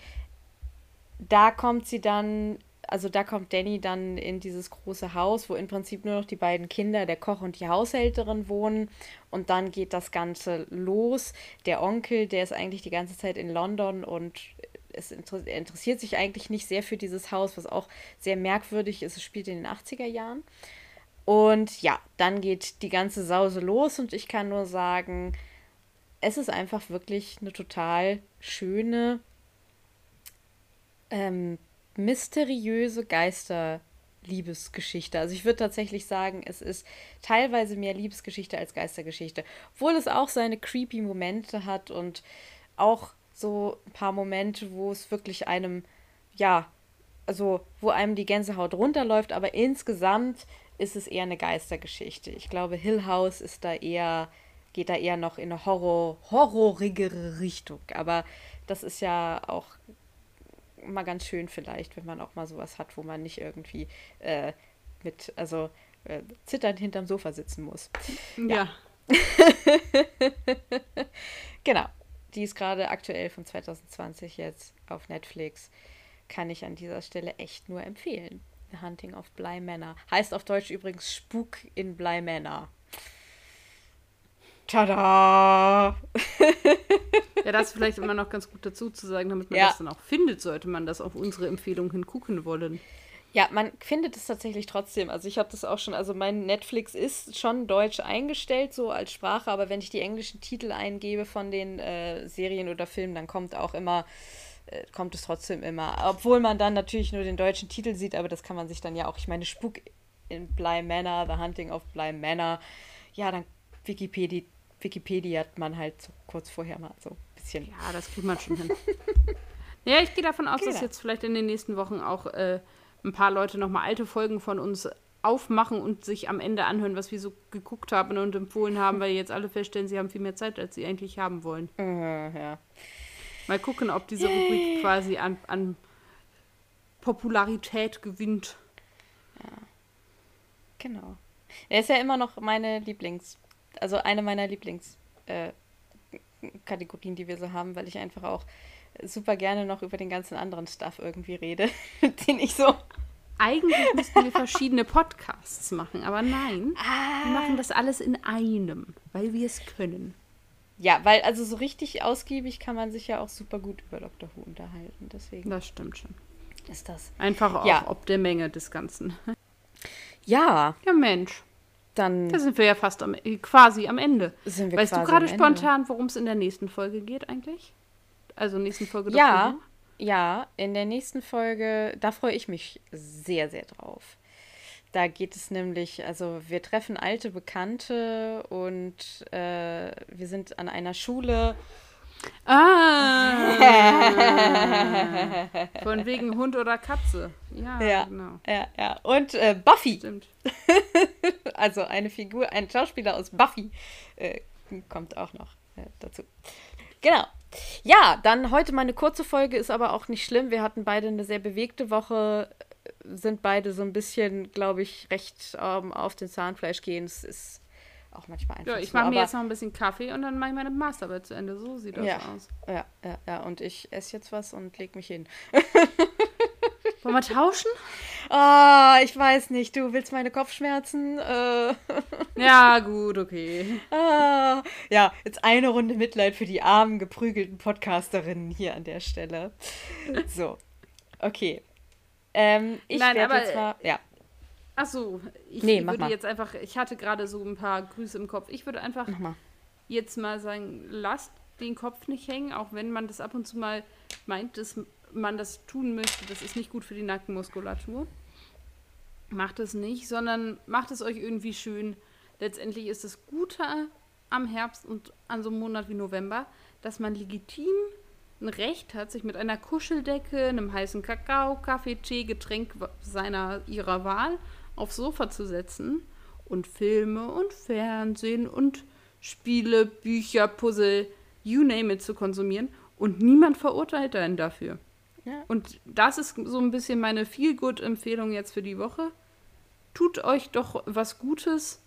Da kommt sie dann also da kommt Danny dann in dieses große Haus, wo im Prinzip nur noch die beiden Kinder, der Koch und die Haushälterin wohnen. Und dann geht das Ganze los. Der Onkel, der ist eigentlich die ganze Zeit in London und es inter interessiert sich eigentlich nicht sehr für dieses Haus, was auch sehr merkwürdig ist. Es spielt in den 80er Jahren. Und ja, dann geht die ganze Sause los und ich kann nur sagen, es ist einfach wirklich eine total schöne, ähm, mysteriöse Geisterliebesgeschichte. Also ich würde tatsächlich sagen, es ist teilweise mehr Liebesgeschichte als Geistergeschichte. Obwohl es auch seine creepy Momente hat und auch so ein paar Momente, wo es wirklich einem, ja, also wo einem die Gänsehaut runterläuft, aber insgesamt ist es eher eine Geistergeschichte. Ich glaube, Hill House ist da eher, geht da eher noch in eine Horror, horrorigere Richtung. Aber das ist ja auch mal ganz schön vielleicht, wenn man auch mal sowas hat, wo man nicht irgendwie äh, mit, also äh, zitternd hinterm Sofa sitzen muss. Ja. ja. genau. Die ist gerade aktuell von 2020 jetzt auf Netflix. Kann ich an dieser Stelle echt nur empfehlen. The Hunting of Bly Manor. Heißt auf Deutsch übrigens Spuk in Bly Manor. Tada! ja, das ist vielleicht immer noch ganz gut dazu zu sagen, damit man Ja. das dann auch findet, sollte man das auf unsere Empfehlung hin gucken wollen. Ja, man findet es tatsächlich trotzdem. Also ich habe das auch schon, also mein Netflix ist schon deutsch eingestellt, so als Sprache, aber wenn ich die englischen Titel eingebe von den äh, Serien oder Filmen, dann kommt auch immer, äh, kommt es trotzdem immer. Obwohl man dann natürlich nur den deutschen Titel sieht, aber das kann man sich dann ja auch, ich meine, Spuk in Bly Manor, The Hunting of Bly Manor, ja, dann Wikipedia, Wikipedia hat man halt so kurz vorher mal so ein bisschen. Ja, das kriegt man schon hin. ja, ich gehe davon aus, dass Genau. jetzt vielleicht in den nächsten Wochen auch äh, ein paar Leute nochmal alte Folgen von uns aufmachen und sich am Ende anhören, was wir so geguckt haben und empfohlen haben, weil jetzt alle feststellen, sie haben viel mehr Zeit, als sie eigentlich haben wollen. Äh, ja. Mal gucken, ob diese Rubrik quasi an, an Popularität gewinnt. Genau. Er ist ja immer noch meine Lieblings, also eine meiner Lieblings äh, die wir so haben, weil ich einfach auch super gerne noch über den ganzen anderen Stuff irgendwie rede, den ich so. Eigentlich müssten wir verschiedene Podcasts machen, aber nein, wir machen das alles in einem, weil wir es können. Ja, weil also so richtig ausgiebig kann man sich ja auch super gut über Dr. Who unterhalten. Deswegen Das stimmt schon. ist das. Einfach auch Ja. ob der Menge des Ganzen. Ja, Ja, Mensch, dann da sind wir ja fast am, äh, quasi am Ende. sind wir Weißt du gerade spontan, worum es in der nächsten Folge geht eigentlich? Also nächsten Folge Ja, ja, in der nächsten Folge, da freue ich mich sehr, sehr drauf. Da geht es nämlich, also wir treffen alte Bekannte und äh, wir sind an einer Schule. Ah! Von wegen Hund oder Katze. Ja, Ja. genau. Ja, ja. Und äh, Buffy, Stimmt. also eine Figur, ein Schauspieler aus Buffy, äh, kommt auch noch äh, dazu. Genau. Ja, dann heute mal eine kurze Folge, ist aber auch nicht schlimm. Wir hatten beide eine sehr bewegte Woche, sind beide so ein bisschen, glaube ich, recht ähm, auf den Zahnfleisch gehen. Es ist auch manchmal einfach Ja, ich mache mir jetzt noch ein bisschen Kaffee und dann mache ich meine Masterarbeit zu Ende. So sieht das Ja. aus. Ja, ja, ja, und ich esse jetzt was und leg mich hin. Wollen wir tauschen? Ah, ich weiß nicht, du willst meine Kopfschmerzen? Äh, Ja, gut, okay. ah, ja, jetzt eine Runde Mitleid für die armen, geprügelten Podcasterinnen hier an der Stelle. So, okay. Ähm, ich werde jetzt mal, ja, Ach so, ich Nee, würde jetzt einfach, ich hatte gerade so ein paar Grüße im Kopf. Ich würde einfach mal. jetzt mal sagen, lasst den Kopf nicht hängen, auch wenn man das ab und zu mal meint, dass man das tun möchte. Das ist nicht gut für die Nackenmuskulatur. Macht es nicht, sondern macht es euch irgendwie schön. Letztendlich ist das Gute am Herbst und an so einem Monat wie November, dass man legitim ein Recht hat, sich mit einer Kuscheldecke, einem heißen Kakao, Kaffee, Tee, Getränk seiner ihrer Wahl aufs Sofa zu setzen und Filme und Fernsehen und Spiele, Bücher, Puzzle, you name it zu konsumieren und niemand verurteilt einen dafür. Ja. Und das ist so ein bisschen meine Feel-Good-Empfehlung jetzt für die Woche. Tut euch doch was Gutes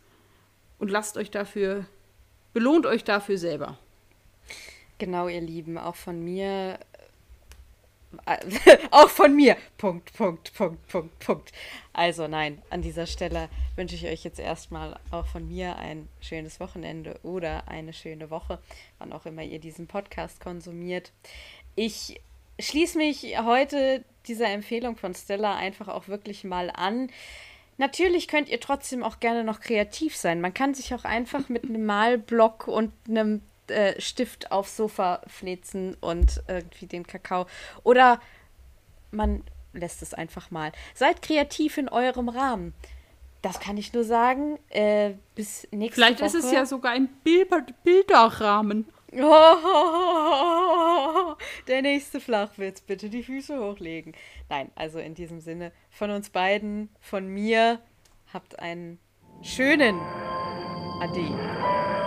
und lasst euch dafür, belohnt euch dafür selber. Genau, ihr Lieben, auch von mir auch von mir. Punkt, Punkt, Punkt, Punkt, Punkt. Also nein, an dieser Stelle wünsche ich euch jetzt erstmal auch von mir ein schönes Wochenende oder eine schöne Woche, wann auch immer ihr diesen Podcast konsumiert. Ich schließe mich heute dieser Empfehlung von Stella einfach auch wirklich mal an. Natürlich könnt ihr trotzdem auch gerne noch kreativ sein. Man kann sich auch einfach mit einem Malblock und einem äh, Stift aufs Sofa flitzen und irgendwie den Kakao. Oder man lässt es einfach mal. Seid kreativ in eurem Rahmen. Das kann ich nur sagen. Äh, bis nächste Vielleicht Woche. ist es ja sogar ein Bild Bilderrahmen. Oh, der nächste Flachwitz. Bitte die Füße hochlegen. Nein, also in diesem Sinne von uns beiden, von mir, habt einen schönen Ade.